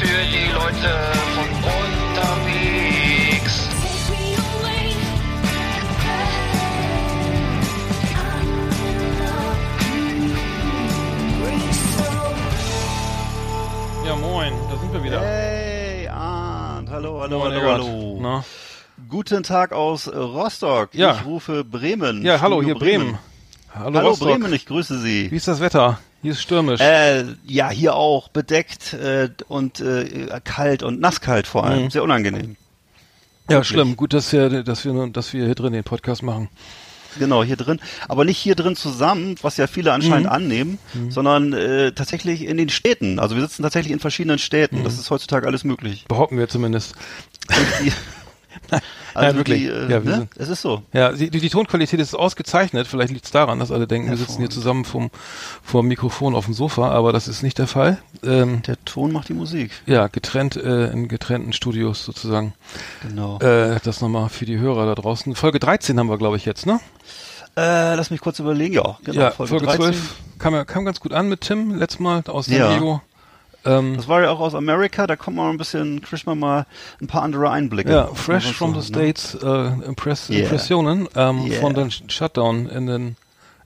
Für die Leute von unterwegs. Ja, moin, da sind wir wieder. Hey, Arndt, hallo, hallo, Moin, hallo, hallo. Na? Guten Tag aus Rostock. Ja. Ich rufe Bremen. Ja, hallo, Studio hier Bremen. Hallo, Hallo Rostock. Bremen, ich grüße Sie. Wie ist das Wetter? Hier ist stürmisch. Äh, ja, hier auch bedeckt äh, und äh, kalt und nasskalt vor allem. Mhm. Sehr unangenehm. ja, schlimm. Gut, dass wir, dass wir, dass wir hier drin den Podcast machen. Genau, hier drin. Aber nicht hier drin zusammen, was ja viele anscheinend Mhm. annehmen, sondern äh, tatsächlich in den Städten. Also wir sitzen tatsächlich in verschiedenen Städten. Mhm. Das ist heutzutage alles möglich. Behaupten wir zumindest. Also Nein, wirklich. Die, äh, Ja, wir ne? sind- Es ist so. Ja, die, die Tonqualität ist ausgezeichnet. Vielleicht liegt es daran, dass alle denken, wir sitzen hier zusammen vom, vom Mikrofon auf dem Sofa, aber das ist nicht der Fall. Ähm, Der Ton macht die Musik. ja, getrennt äh, in getrennten Studios sozusagen. Genau. Äh, das nochmal für die Hörer da draußen. Folge 13 haben wir, glaube ich, jetzt, ne? Äh, lass mich kurz überlegen. Ja, genau. ja, Folge, 12 kam, ja- kam ganz gut an mit Tim letztes Mal aus San Ja. Diego. Ähm, Das war ja auch aus Amerika, da kommt man ein bisschen, kriegt man mal ein paar andere Einblicke. ja, Fresh from the ne? States äh, Impress Yeah. Impressionen ähm, Yeah. von den Shutdown in den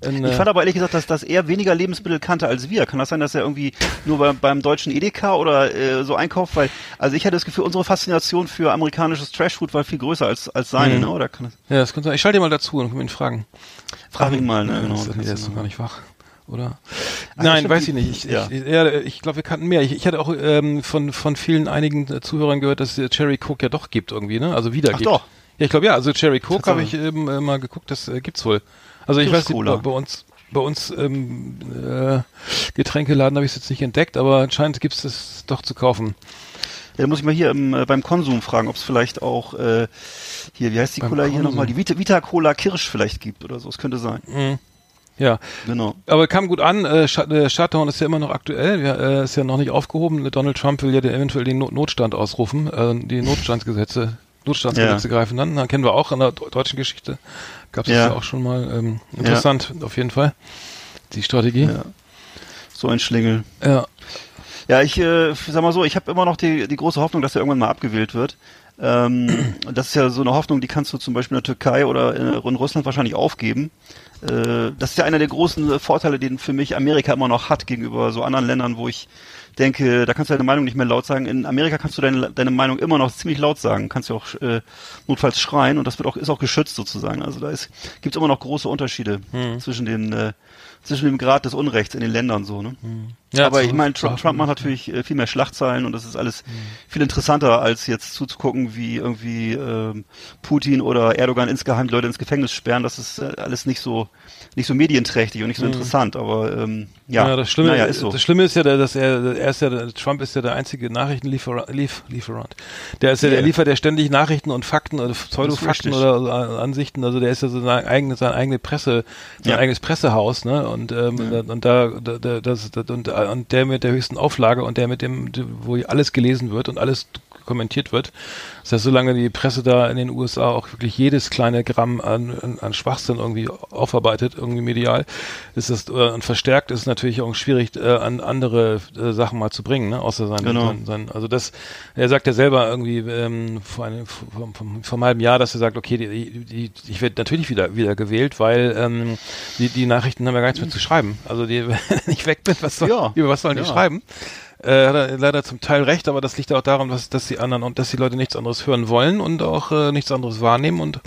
in, Ich äh, fand aber ehrlich gesagt, dass, dass er weniger Lebensmittel kannte als wir. Kann das sein, dass er irgendwie nur bei, beim deutschen Edeka oder äh, so einkauft? Weil, also ich hatte das Gefühl, unsere Faszination für amerikanisches Trashfood war viel größer als, als seine, Mhm. ne? Oder kann das, ja, das könnte sein. Ich schalte ihn mal dazu und kann ihn fragen. frag ihn mal, ne? Genau. der ist noch gar nicht wach. Oder? Ach, Nein, stimmt, weiß die- ich nicht. Ich, ja. ich, ja, ich glaube, wir kannten mehr. Ich, ich hatte auch ähm, von, von vielen einigen Zuhörern gehört, dass es Cherry Coke ja doch gibt irgendwie, ne? Also wieder Ach gibt. doch. Ja, ich glaube ja. Also Cherry Coke habe ich eben äh, mal geguckt, das äh, gibt's wohl. Also ich weiß nicht, bei, bei uns bei uns ähm, äh, Getränkeladen habe ich es jetzt nicht entdeckt, aber anscheinend gibt es das doch zu kaufen. Ja, muss ich mal hier im, äh, beim Konsum fragen, ob es vielleicht auch äh, hier, wie heißt die Beim Cola hier Konsum. nochmal? Die Vita, Vita Cola Kirsch vielleicht gibt oder so. Es könnte sein. Ja, Genau. aber kam gut an. Äh, Shut- äh, Shutdown ist ja immer noch aktuell. Ja, äh, ist ja noch nicht aufgehoben. Donald Trump will ja eventuell den Not Notstand ausrufen. Äh, die Notstandsgesetze, Notstandsgesetze Ja. greifen dann. Dann kennen wir auch in der de- deutschen Geschichte. Gab es Ja. ja. auch schon mal. Ähm, interessant, auf jeden Fall. Die Strategie. Ja. So ein Schlingel. Ja. Ja, ich äh, sag mal so, ich habe immer noch die, die große Hoffnung, dass er irgendwann mal abgewählt wird. Ähm, das ist ja so eine Hoffnung, die kannst du zum Beispiel in der Türkei oder in, in Russland wahrscheinlich aufgeben. Äh, das ist ja einer der großen äh, Vorteile, den für mich Amerika immer noch hat gegenüber so anderen Ländern, wo ich denke, da kannst du deine Meinung nicht mehr laut sagen. In Amerika kannst du deine, deine Meinung immer noch ziemlich laut sagen, kannst du auch äh, notfalls schreien und das wird auch ist auch geschützt sozusagen. Also da ist gibt's immer noch große Unterschiede zwischen den äh, zwischen dem Grad des Unrechts in den Ländern so. Ne? Ja aber ich meine, Trump. Trump macht natürlich äh, viel mehr Schlagzeilen und das ist alles viel interessanter, als jetzt zuzugucken, wie irgendwie ähm, Putin oder Erdogan insgeheim Leute ins Gefängnis sperren. Das ist äh, alles nicht so nicht so medienträchtig und nicht so interessant. Aber ähm, ja, Ja, das Schlimme, naja, ist so. das Schlimme ist ja, dass er, er ist ja, der- Trump ist ja der einzige Nachrichtenlieferant, lief, Lieferant. Der ist ja, der Ja. liefert ja ständig Nachrichten und Fakten oder Pseudofakten richtig. oder äh, Ansichten. Also der ist ja so sein eigenes, sein eigene Presse, sein Ja. eigenes Pressehaus, ne? Und ähm, und da, da, da das, das und, und der mit der höchsten Auflage und der mit dem, wo alles gelesen wird und alles kommentiert wird. Das heißt, solange die Presse da in den USA auch wirklich jedes kleine Gramm an, an, an Schwachsinn irgendwie aufarbeitet, irgendwie medial, ist das äh, und verstärkt ist natürlich auch schwierig, äh, an andere äh, Sachen mal zu bringen, ne? außer sein, Genau. sein, sein also das, er sagt ja selber irgendwie ähm, vor, einem, vor, vor, vor einem halben Jahr, dass er sagt, okay, die, die, die, ich werde natürlich wieder wieder gewählt, weil ähm, die, die Nachrichten haben ja gar nichts mehr zu schreiben. Also die, wenn ich weg bin, was soll, Ja. über was sollen die Ja. schreiben? Äh, hat er leider zum Teil recht, aber das liegt auch daran, was, dass die anderen und dass die Leute nichts anderes hören wollen und auch äh, nichts anderes wahrnehmen und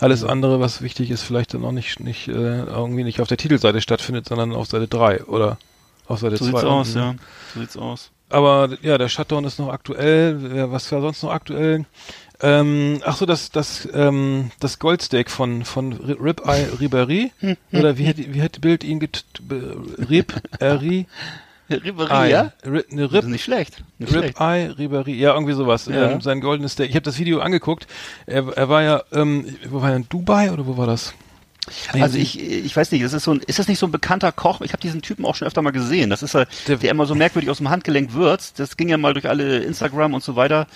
alles andere, was wichtig ist, vielleicht dann auch nicht, nicht äh, irgendwie nicht auf der Titelseite stattfindet, sondern auf Seite 3 oder auf Seite so 2. sieht's aus, ja. So sieht's aus. aber ja, der Shutdown ist noch aktuell. Was war sonst noch aktuell? Ähm, ach so, das das ähm, das Goldsteak von von Ribeye Ribéry oder wie hat wie hat Bild ihn get Rib Eri Ribéry, ja? Ne, Das Rib ist nicht schlecht. Nicht schlecht. Ribeye Ribéry, ja irgendwie sowas. Ja. Ähm, sein goldenes Steak. Ich habe das Video angeguckt. Er, er war ja ähm, wo war er in Dubai oder wo war das? Also ich, ich weiß nicht, das ist so ein, ist das nicht so ein bekannter Koch? Ich habe diesen Typen auch schon öfter mal gesehen. Das ist halt, Der- der, immer so merkwürdig aus dem Handgelenk würzt. Das ging ja mal durch alle Instagram und so weiter.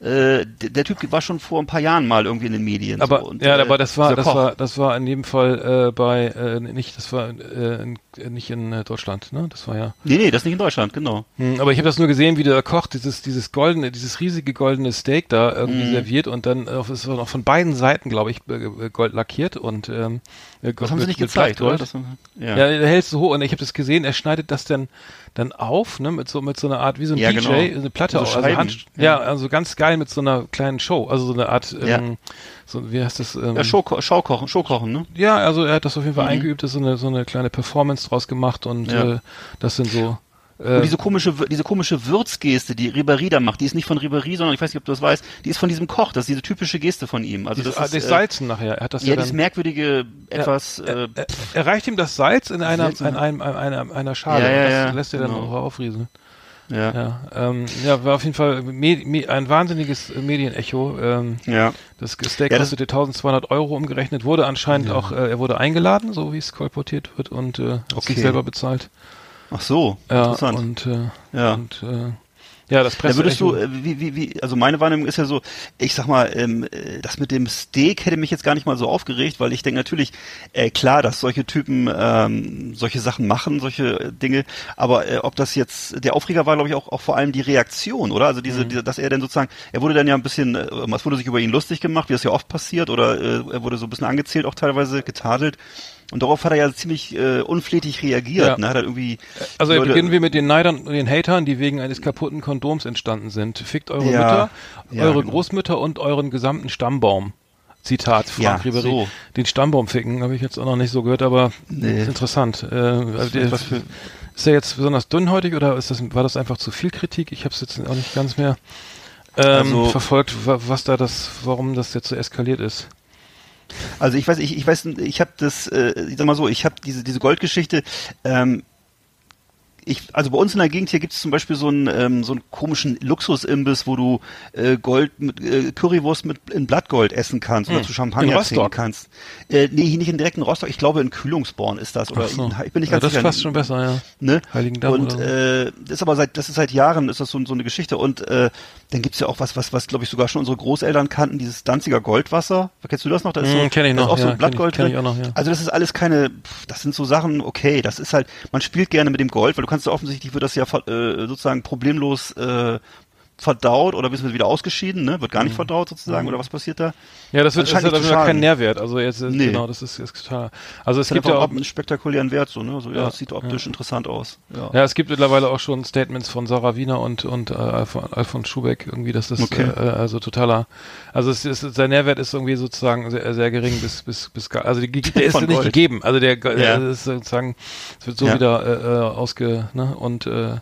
Äh, der, der Typ war schon vor ein paar Jahren mal irgendwie in den Medien. Aber so. Und, ja, äh, aber das war das Koch. war das war in jedem Fall äh, bei äh, nicht das war äh, in, nicht in äh, Deutschland, ne? Das war ja. Nee, nee, das ist nicht in Deutschland, genau. Hm, aber ich habe das nur gesehen, wie der Koch dieses dieses goldene dieses riesige goldene Steak da irgendwie Mhm. serviert und dann äh, es war noch von beiden Seiten, glaube ich, äh, Gold lackiert und ähm, äh, Das haben sie nicht gezeigt, oder? Das, ja. Ja, der hält so hoch und ich habe das gesehen, er schneidet das dann dann auf, ne, mit so mit so einer Art wie so ein Ja, DJ, genau. eine Platte, So also Scheiben. Hand, ja. Ja. also ganz geil mit so einer kleinen Show, also so eine Art Ja. ähm, so wie heißt das ähm, Ja, Showko Schaukochen, Showkochen, ne? ja, also er hat das auf jeden Fall Mhm. eingeübt, ist so eine so eine kleine Performance draus gemacht und Ja. äh, das sind so äh, Und diese komische, diese komische Würzgeste, die Ribéry da macht, die ist nicht von Ribéry, sondern ich weiß nicht, ob du das weißt, die ist von diesem Koch. Das ist diese typische Geste von ihm. Also das ah, ist, das äh, Salzen nachher. Er hat das ja, ja, dann, dieses merkwürdige, etwas, er, äh, er, er reicht ihm das Salz in einer, in einem, einer, einer Schale Ja, ja, das ja, lässt er dann genau. auch aufrieseln. ja. Ja, ähm, ja, war auf jeden Fall me me ein wahnsinniges äh, Medienecho. Ähm, Ja. das Steak Ja, das- kostete 1200 Euro umgerechnet, wurde anscheinend auch, äh, er wurde eingeladen, so wie es kolportiert wird und äh, hat sich selber bezahlt. Ach so, Ja, interessant. und, äh, Ja. und äh, ja, das Da Presse würdest du, äh, wie, wie, wie, also meine Wahrnehmung ist ja so, ich sag mal, ähm, äh, das mit dem Steak hätte mich jetzt gar nicht mal so aufgeregt, weil ich denke natürlich, äh, klar, dass solche Typen ähm, solche Sachen machen, solche äh, Dinge, aber äh, ob das jetzt, der Aufreger war, glaube ich, auch, auch vor allem die Reaktion, oder? Also diese, diese, dass er dann sozusagen, er wurde dann ja ein bisschen, äh, es wurde sich über ihn lustig gemacht, wie das ja oft passiert, oder äh, er wurde so ein bisschen angezählt, auch teilweise getadelt. Und darauf hat er ja ziemlich äh, unflätig reagiert, Ja. ne? Hat er irgendwie Also Leute- beginnen wir mit den Neidern und den Hatern, die wegen eines kaputten Kondoms entstanden sind. Fickt eure Ja, Mütter, ja, eure genau. Großmütter und euren gesamten Stammbaum. Zitat Frank Ja, Ribéry. so. Den Stammbaum ficken habe ich jetzt auch noch nicht so gehört, aber Nee. ist interessant. Äh, also der, was für- ist er jetzt besonders dünnhäutig oder ist das, war das einfach zu viel Kritik? Ich habe es jetzt auch nicht ganz mehr ähm, Also- verfolgt, wa- was da das, warum das jetzt so eskaliert ist. Also ich weiß, ich, ich weiß, ich habe das, äh, ich sag mal so, ich habe diese diese Goldgeschichte. Ähm, ich, also bei uns in der Gegend hier gibt es zum Beispiel so einen ähm, so einen komischen Luxusimbiss, wo du äh, Gold mit äh, Currywurst mit in Blattgold essen kannst oder Hm. zu In Champagner trinken kannst. Äh, nee, nicht in direkten Rostock. Ich glaube in Kühlungsborn ist das oder so. in, ich bin nicht ja, ganz das ist sicher. fast schon besser, ja. Ne? Heiligendamm Und oder so. äh, das ist aber seit das ist seit Jahren ist das so, so eine Geschichte und äh, dann gibt's ja auch was was was glaube ich sogar schon unsere Großeltern kannten dieses Danziger Goldwasser. Kennst du das noch? Da ist Mm, so, kenn ich da ist noch, auch so ja, ein Blattgold kenn ich- drin. kenn ich auch noch, ja. Also das ist alles keine das sind so Sachen okay, das ist halt man spielt gerne mit dem Gold, weil du kannst ja offensichtlich wird das ja äh, sozusagen problemlos äh, verdaut oder du wieder ausgeschieden, ne? Wird gar nicht verdaut sozusagen oder was passiert da? Ja, das wird, das hat aber keinen. Nährwert. Also jetzt, ist- Nee. genau, das ist, ist total. Also es Es gibt ja auch, einen spektakulären Wert so, ne? So, ja, Ja, das sieht optisch interessant aus. Ja. ja, es gibt mittlerweile auch schon Statements von Sarah Wiener und, und äh, Alfon, Alfons Schubeck irgendwie, dass das, Okay. äh, also totaler, also es ist, sein Nährwert ist irgendwie sozusagen sehr, sehr gering bis, bis, bis, gar- also die, der ist nicht Gold. gegeben. Also der, der Ja. ist sozusagen, es wird so Ja. wieder äh, äh, ausge, ne, und, äh,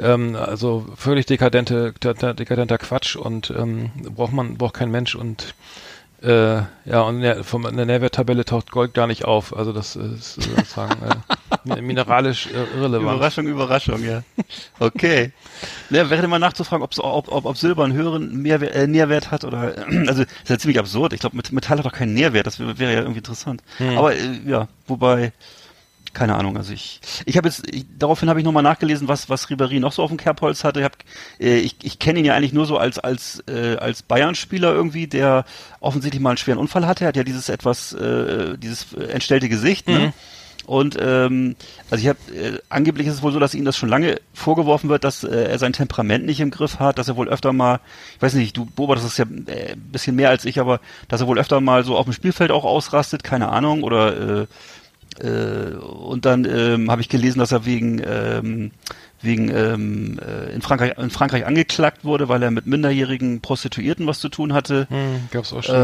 ähm, also völlig dekadente, de- dekadenter Quatsch und ähm, braucht man, braucht kein Mensch und äh, ja, und in der, vom, in der Nährwerttabelle taucht Gold gar nicht auf. Also das ist sozusagen äh, mi- mineralisch äh, irrelevant. Überraschung, Überraschung, ja. Okay. Ja, wäre mal nachzufragen, ob's, ob, ob, ob Silber einen höheren Mehrwert, äh, Nährwert hat oder also das ist ja ziemlich absurd. Ich glaube, Metall hat doch keinen Nährwert, das wäre wäre ja irgendwie interessant. Aber äh, ja, wobei keine Ahnung, also ich ich habe jetzt ich, daraufhin habe ich nochmal nachgelesen, was was Ribéry noch so auf dem Kerbholz hatte. Ich hab, äh, ich, ich kenne ihn ja eigentlich nur so als als äh, als Bayern-Spieler irgendwie, der offensichtlich mal einen schweren Unfall hatte. Er hat ja dieses etwas äh, dieses entstellte Gesicht, ne? Und ähm, also ich habe äh, angeblich ist es wohl so, dass ihm das schon lange vorgeworfen wird, dass äh, er sein Temperament nicht im Griff hat, dass er wohl öfter mal, ich weiß nicht, du beobachtest das ja äh, ein bisschen mehr als ich, aber dass er wohl öfter mal so auf dem Spielfeld auch ausrastet, keine Ahnung, oder äh, und dann ähm, habe ich gelesen, dass er wegen ähm, wegen ähm, äh, in Frankreich in Frankreich angeklagt wurde, weil er mit minderjährigen Prostituierten was zu tun hatte. Hm, gab's auch schon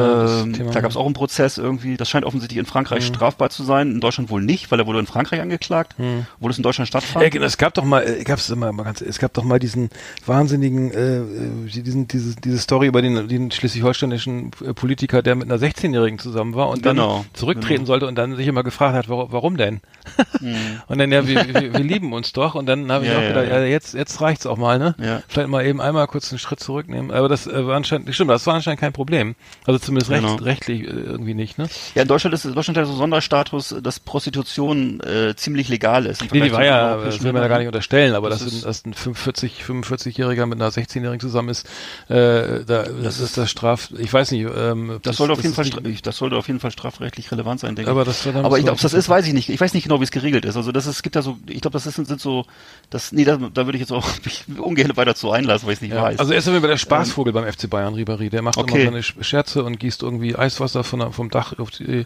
Ähm, Thema. da gab es auch einen Prozess irgendwie. Das scheint offensichtlich in Frankreich strafbar zu sein, in Deutschland wohl nicht, weil er wurde in Frankreich angeklagt, obwohl es in Deutschland stattfand. Ja, genau, es gab doch mal, äh, gab's immer mal ganz, es gab doch mal diesen wahnsinnigen, äh, äh, diesen, diese, diese Story über den, den schleswig-holsteinischen Politiker, der mit einer 16-Jährigen zusammen war und Genau, dann zurücktreten genau. sollte und dann sich immer gefragt hat, warum, warum denn? und dann, ja, wir, wir, wir lieben uns doch und dann habe ich Ja, auch ja, gedacht, ja. ja, jetzt, jetzt reicht's auch mal, ne? Ja. Vielleicht mal eben einmal kurz einen Schritt zurücknehmen. Aber das äh, war anscheinend, stimmt, das war anscheinend kein Problem. Also zumindest recht, Genau. rechtlich äh, irgendwie nicht, ne? Ja, in Deutschland ist Deutschland hat so Sonderstatus, dass Prostitution äh, ziemlich legal ist. Nee, die war ja, das will man ja gar nicht unterstellen, aber Das dass, ist- ein, dass ein 45, 45-Jähriger mit einer 16-Jährigen zusammen ist, äh, da, das ist das Straf, ich weiß nicht, ähm, Das sollte auf jeden Fall, nicht- das sollte auf jeden Fall strafrechtlich relevant sein, denke Aber ich. das war dann aber ich glaube, das ist, weiß ich nicht. Ich weiß nicht genau, wie es geregelt ist. Also das ist, es gibt da so, ich glaube, das ist, sind so, das, nee, da, da würde ich jetzt auch mich ungern weiter zu einlassen, weil ich es nicht Ja, weiß. also er ist immer der Spaßvogel beim FC Bayern, Ribéry. Der macht Okay. immer seine Sch- Scherze und gießt irgendwie Eiswasser von, vom Dach auf die,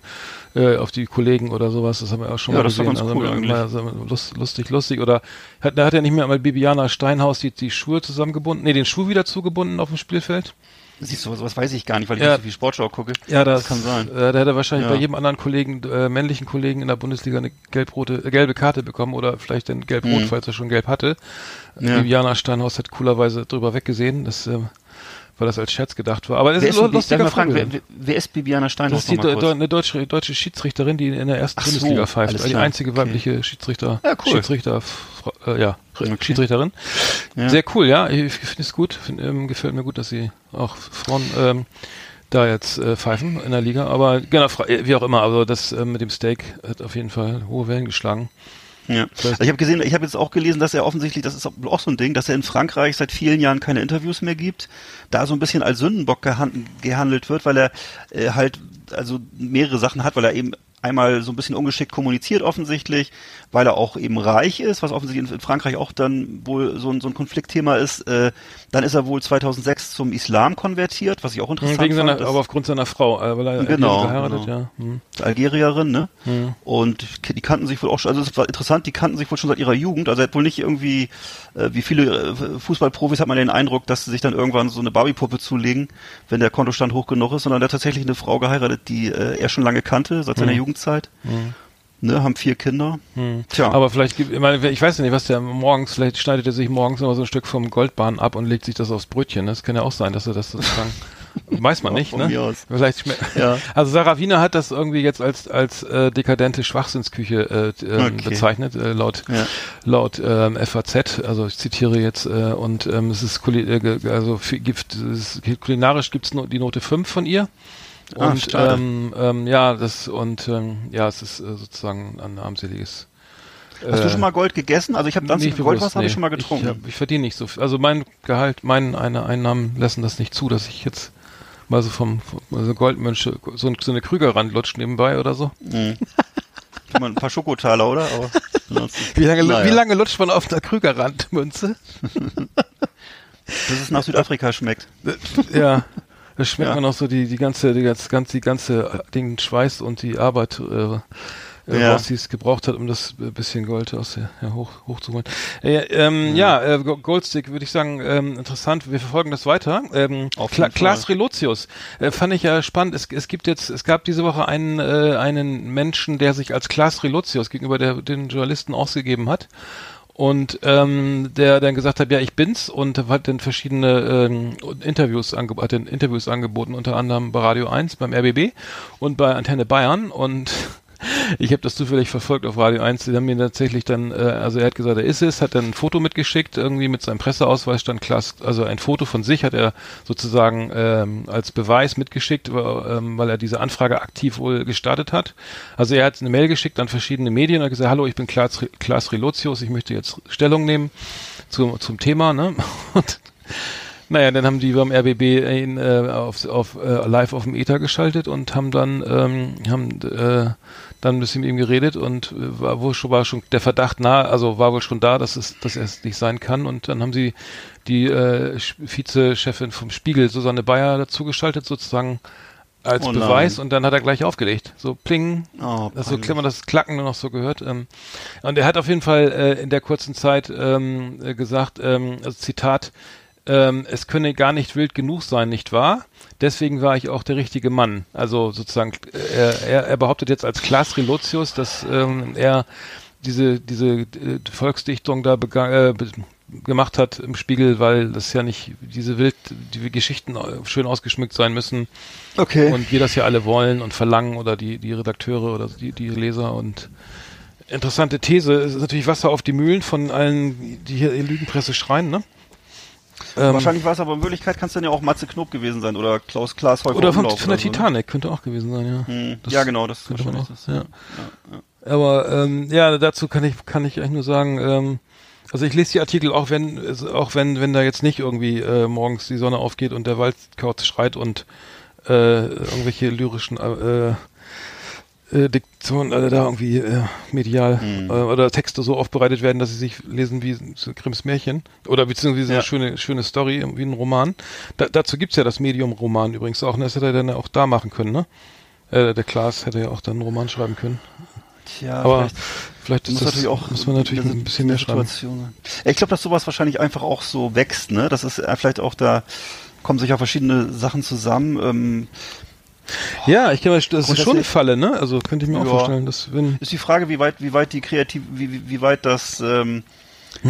äh, auf die Kollegen oder sowas. Das haben wir auch schon Ja, mal das ist gesehen. ganz cool also, eigentlich. mal so lust, lustig, lustig. Oder hat, da hat er nicht mehr einmal Bibiana Steinhaus die, die Schuhe zusammengebunden, nee, den Schuh wieder zugebunden auf dem Spielfeld? Siehst du, sowas weiß ich gar nicht, weil ich Ja. nicht so viel Sportschau gucke. Ja, das, kann sein. Äh, da hätte er wahrscheinlich Ja. bei jedem anderen Kollegen, äh, männlichen Kollegen in der Bundesliga eine gelb-rote, äh, gelbe Karte bekommen oder vielleicht dann gelb-rot, Mhm. falls er schon gelb hatte. Ja. Viviana Steinhaus hat coolerweise drüber weggesehen, das, äh, weil das als Scherz gedacht war. Aber das Wer ist ist, ein lustiger fragen, wer, wer ist Bibiana Das Steinhaus ist die eine deutsche, deutsche Schiedsrichterin, die in der ersten Ach so, Bundesliga pfeift. alles Die einzige Okay. weibliche Schiedsrichter, Ja, cool. Schiedsrichter, äh, ja, Okay. Schiedsrichterin. Ja. Sehr cool, ja. Ich, finde es gut. Find, ähm, gefällt mir gut, dass sie auch Frauen ähm, da jetzt äh, pfeifen in der Liga. Aber genau, äh, wie auch immer. Also das äh, mit dem Steak hat auf jeden Fall hohe Wellen geschlagen. Ja. Also ich habe gesehen, ich habe jetzt auch gelesen, dass er offensichtlich, das ist auch so ein Ding, dass er in Frankreich seit vielen Jahren keine Interviews mehr gibt, da so ein bisschen als Sündenbock gehan gehandelt wird, weil er äh, halt also mehrere Sachen hat, weil er eben einmal so ein bisschen ungeschickt kommuniziert offensichtlich, weil er auch eben reich ist, was offensichtlich in, Frankreich auch dann wohl so ein, so ein Konfliktthema ist. Äh, dann ist er wohl 2006 zum Islam konvertiert, was ich auch interessant Wegen seiner, fand. dass- aber aufgrund seiner Frau, äh, weil er Genau, geheiratet, genau. ja. Hm. Algerierin, ne? Und die kannten sich wohl auch schon, also es war interessant, die kannten sich wohl schon seit ihrer Jugend. Also er hat wohl nicht irgendwie, äh, wie viele äh, Fußballprofis hat man den Eindruck, dass sie sich dann irgendwann so eine Barbiepuppe zulegen, wenn der Kontostand hoch genug ist, sondern er hat tatsächlich eine Frau geheiratet, die äh, er schon lange kannte, seit seiner Jugendzeit. Ne, haben vier Kinder. Tja, Aber vielleicht gibt, ich meine, ich weiß ja nicht, was der morgens, vielleicht schneidet er sich morgens immer so ein Stück vom Goldbahn ab und legt sich das aufs Brötchen. Das kann ja auch sein, dass er das sozusagen, weiß man nicht, von ne? mir aus. Vielleicht Ja. also Sarah Wiener hat das irgendwie jetzt als, als, äh, dekadente Schwachsinnsküche, äh, ähm, Okay. bezeichnet, äh, laut, Ja. laut, ähm, FAZ. Also ich zitiere jetzt, äh, und, ähm, es ist, äh, also, für, gibt, es kulinarisch gibt's nur die Note 5 von ihr. Ah, Und schade. ähm, ähm, ja, das und ähm, ja, es ist äh, sozusagen ein armseliges. hast du äh, schon mal Gold gegessen? Also ich habe nicht Goldwasser habe ich nee. schon mal getrunken. Ich, hab- ich verdiene nicht so viel. Also mein Gehalt, meine eine Einnahmen lassen das nicht zu, dass ich jetzt mal so vom, vom also Goldmönche, so, so eine Krügerrand lutscht nebenbei oder so. Schon mal ein paar Schokotaler, oder? Aber Wie lange, Naja. wie lange lutscht man auf einer Krügerrandmünze? Bis es nach Südafrika schmeckt. ja. Da schmeckt Ja. man auch so die, die ganze, die ganze, die ganze, den Schweiß und die Arbeit, äh, äh, Ja. was sie es gebraucht hat, um das äh, bisschen Gold aus der, ja, hoch, hochzuholen. Äh, ähm, ja, äh, Go- Goldstick würde ich sagen, ähm, interessant. Wir verfolgen das weiter. Ähm, Kla. Klaas Relotius äh, fand ich ja spannend. Es, es gibt jetzt, es gab diese Woche einen, äh, einen Menschen, der sich als Klaas Relotius gegenüber der, den Journalisten ausgegeben hat. Und ähm, der dann gesagt hat, ja, ich bin's und hat dann verschiedene ähm, Interviews, angeb hat dann Interviews angeboten, unter anderem bei Radio 1, beim RBB und bei Antenne Bayern. Und ich habe das zufällig verfolgt auf Radio 1. Die haben mir tatsächlich dann, äh, also er hat gesagt, er ist es, hat dann ein Foto mitgeschickt, irgendwie mit seinem Presseausweis stand Klaas, also ein Foto von sich hat er sozusagen ähm, als Beweis mitgeschickt, weil, ähm, weil er diese Anfrage aktiv wohl gestartet hat. Also er hat eine Mail geschickt an verschiedene Medien und gesagt, hallo, ich bin Klaas, Klaas Relotius, ich möchte jetzt Stellung nehmen zum, zum Thema, ne? Und naja, dann haben die beim RBB ihn äh, auf, auf äh, live auf dem Ether geschaltet und haben dann ähm, haben äh, dann ein bisschen mit ihm geredet und äh, war wohl schon war schon der Verdacht nah, also war wohl schon da, dass es dass er es nicht sein kann und dann haben sie die äh, Vize-Chefin vom Spiegel Susanne Bayer dazu geschaltet sozusagen als Oh. Beweis und dann hat er gleich aufgelegt. So pling. Oh, das so klemmer das Klacken nur noch so gehört. Ähm, und er hat auf jeden Fall äh, in der kurzen Zeit ähm, äh, gesagt, ähm, also Zitat, ähm, es könne gar nicht wild genug sein, nicht wahr? Deswegen war ich auch der richtige Mann. Also sozusagen, äh, er, er, er behauptet jetzt als Klaas Relotius, dass ähm, er diese, diese äh, Volksdichtung da äh, gemacht hat im Spiegel, weil das ja nicht diese wild, die Geschichten äh, schön ausgeschmückt sein müssen Okay. und wir das ja alle wollen und verlangen oder die, die Redakteure oder die, die Leser und interessante These. Es ist natürlich Wasser auf die Mühlen von allen, die hier in Lügenpresse schreien, ne? Ähm, Wahrscheinlich war es aber in Wirklichkeit kann es dann ja auch Matze Knob gewesen sein oder Klaus Klaas Häufer oder von, Umlauf von der so, ne? Titanic könnte auch gewesen sein, ja. Hm, ja, genau, das könnte wahrscheinlich auch, das. ja. Aber ähm, ja, dazu kann ich kann ich eigentlich nur sagen, ähm, also ich lese die Artikel auch wenn es- auch wenn wenn da jetzt nicht irgendwie äh, morgens die Sonne aufgeht und der Waldkauz schreit und äh, irgendwelche lyrischen äh, äh, Diktionen äh, da irgendwie äh, medial Mhm. äh, oder Texte so aufbereitet werden, dass sie sich lesen wie so Grimms Märchen oder beziehungsweise Ja. eine schöne schöne Story wie ein Roman. Da, dazu gibt's ja das Medium Roman übrigens auch. Und das hätte er dann auch da machen können, ne? Äh, der Klaas hätte ja auch dann einen Roman schreiben können. Tja, Aber vielleicht vielleicht ist muss das, natürlich auch muss man natürlich ein bisschen mehr schreiben. Situation. Ja, Ich glaube, dass sowas wahrscheinlich einfach auch so wächst, ne? Das ist äh, vielleicht auch da kommen sich ja verschiedene Sachen zusammen. Ähm, Ja, ich kann mir, das ist schon eine Falle, ne? Also könnte ich mir auch Ja. vorstellen, dass wenn ist die Frage, wie weit, wie weit die kreativ, wie, wie, wie weit das, ähm,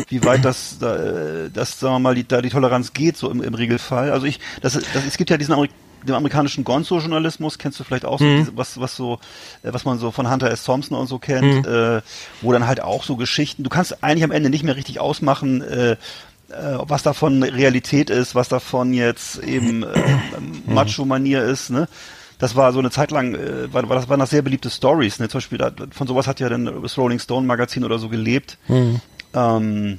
wie weit das, da, äh, das, sagen wir mal, die, da die Toleranz geht, so im, im Regelfall. Also ich, das, das, es gibt ja diesen Amerik den amerikanischen Gonzo-Journalismus, kennst du vielleicht auch so, Mhm. diese, was, was so, äh, was man so von Hunter S. Thompson und so kennt, Mhm. äh, wo dann halt auch so Geschichten, du kannst eigentlich am Ende nicht mehr richtig ausmachen, äh, äh, was davon Realität ist, was davon jetzt eben äh. Macho-Manier ist, ne? Das war so eine Zeit lang, äh, war, war das waren das sehr beliebte Stories, ne? Zum Beispiel da, von sowas hat ja dann das Rolling Stone Magazin oder so gelebt. Ähm,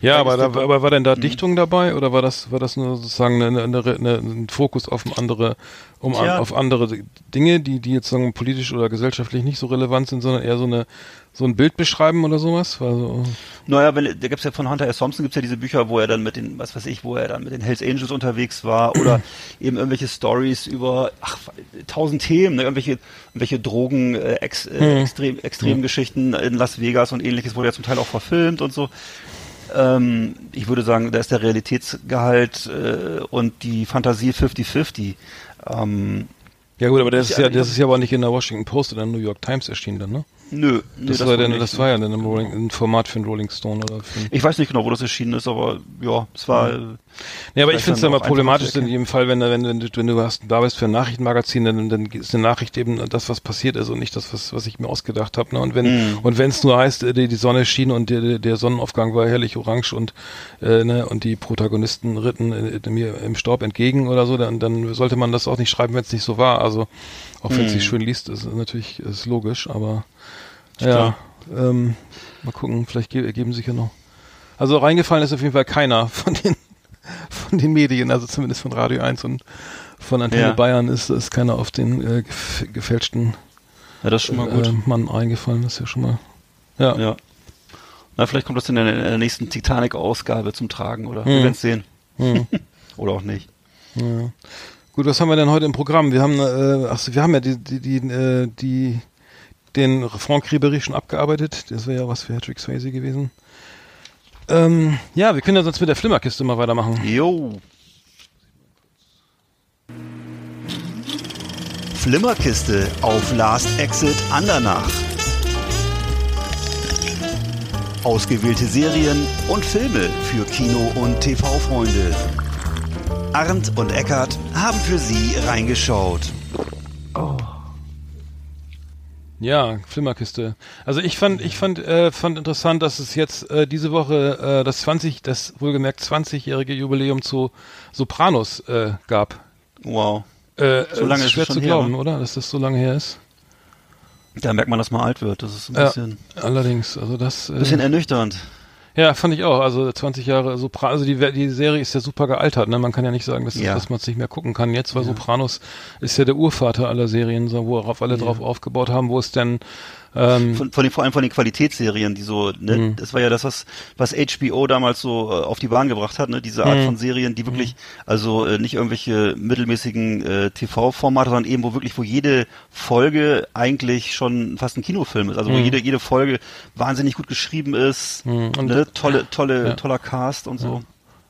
Ja, aber, da, aber war denn da Dichtung dabei oder war das war das nur sozusagen eine, eine, eine, ein Fokus auf ein andere um an, Tja. auf andere Dinge, die die jetzt sagen politisch oder gesellschaftlich nicht so relevant sind, sondern eher so eine so ein Bild beschreiben oder sowas? War so, Naja, wenn, da gibt's ja von Hunter S. Thompson gibt's ja diese Bücher, wo er dann mit den, was weiß ich, wo er dann mit den Hells Angels unterwegs war oder eben irgendwelche Stories über ach, tausend Themen, ne, irgendwelche, irgendwelche Drogen, äh, ex, äh, extrem, Extremgeschichten in Las Vegas und ähnliches wurde ja zum Teil auch verfilmt und so. Ähm, ich würde sagen, da ist der Realitätsgehalt äh, und die Fantasie 50-50. Ähm, ja gut, aber das Ich- ist ja das ist ja aber nicht in der Washington Post oder in der New York Times erschienen dann, ne? Nö, nö Das, war wohl dann, nicht. das war ja dann im Rolling, ein Format für ein Rolling Stone oder Ich weiß nicht genau, wo das erschienen ist, aber ja, es war. äh, Ja, aber ich finde es immer problematisch in jedem Fall, wenn, wenn, wenn, du, wenn du hast, da bist für ein Nachrichtenmagazin, dann, dann ist eine Nachricht eben das, was passiert ist und nicht das, was, was ich mir ausgedacht habe. Ne? Und wenn Mhm. und wenn es nur heißt, äh, die, die Sonne schien und der, der Sonnenaufgang war herrlich orange und äh, ne, und die Protagonisten ritten äh, mir im Staub entgegen oder so, dann, dann sollte man das auch nicht schreiben, wenn es nicht so war. Also auch wenn es Mhm. sich schön liest, ist natürlich ist logisch, aber. Ja, ähm, mal gucken, vielleicht ge ergeben sich ja noch. Also reingefallen ist auf jeden Fall keiner von den von den Medien, also zumindest von Radio 1 und von Antenne Ja. Bayern ist, ist keiner auf den äh, gef gefälschten ja, das ist schon mal gut. äh, Mann eingefallen, das ist ja schon mal. Ja. Ja. Na, vielleicht kommt das in der, in der nächsten Titanic-Ausgabe zum Tragen, oder? Hm. Wir werden sehen. Hm. Oder auch nicht. Ja. Gut, was haben wir denn heute im Programm? Wir haben, äh, ach so, wir haben ja die, die, die, äh, die den Franck Ribéry schon abgearbeitet. Das wäre ja was für Patrick Swayze gewesen. Ähm, ja, wir können ja sonst mit der Flimmerkiste mal weitermachen. Jo. Flimmerkiste auf Last Exit Andernach. Ausgewählte Serien und Filme für Kino- und TV-Freunde. Arndt und Eckart haben für Sie reingeschaut. Ja, Flimmerkiste. Also ich fand, ich fand, äh, fand interessant, dass es jetzt äh, diese Woche äh, das 20, das wohlgemerkt 20-jährige Jubiläum zu Sopranos äh, gab. Wow. Äh, So lange ist ist schwer zu her, glauben, ne? oder? Dass das so lange her ist. Da merkt man, dass man alt wird. Das ist ein Ja, bisschen, allerdings, also das. Äh, bisschen ernüchternd. Ja, fand ich auch. Also 20 Jahre Sopranos, also die, die Serie ist ja super gealtert. Ne? Man kann ja nicht sagen, dass, Ja. dass man es nicht mehr gucken kann. Jetzt, weil Sopranos ist ja der Urvater aller Serien, so, worauf alle drauf aufgebaut haben, wo es dann Ähm, Von, von den, vor allem von den Qualitätsserien, die so, ne, Mhm. das war ja das, was, was HBO damals so äh, auf die Bahn gebracht hat, ne, diese Art Mhm. von Serien, die wirklich, also äh, nicht irgendwelche mittelmäßigen äh, TV-Formate, sondern eben, wo wirklich, wo jede Folge eigentlich schon fast ein Kinofilm ist, also wo Mhm. jede, jede Folge wahnsinnig gut geschrieben ist, Mhm. Ne, tolle, tolle, Ja. toller Cast und so.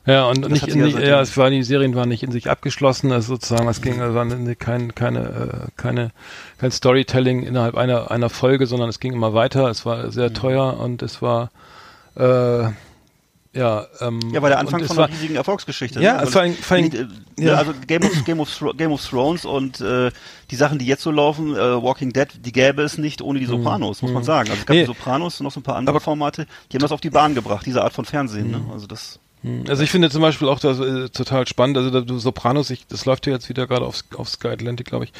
Ja, und Das nicht, in, ja es war, die Serien waren nicht in sich abgeschlossen, also sozusagen, es ging, ne- kein, keine, äh, keine, kein Storytelling innerhalb einer, einer Folge, sondern es ging immer weiter, es war sehr Mhm. teuer und es war, äh, ja, ähm, Ja, war der Anfang und von war, einer riesigen Erfolgsgeschichte. Ja, ne? vor allem- vor allem- nicht, äh, ja. Also Game of, Game, of, Game of Thrones und äh, die Sachen, die jetzt so laufen, äh, Walking Dead, die gäbe es nicht ohne die Sopranos, muss man sagen. Also es gab Mhm. Nee. die Sopranos und noch so ein paar andere Formate, die haben das auf die Bahn gebracht, diese Art von Fernsehen. Ne? Also das Also ich finde zum Beispiel auch das äh, total spannend, also da, du Sopranos, ich, das läuft ja jetzt wieder gerade auf, auf Sky Atlantic, glaube ich,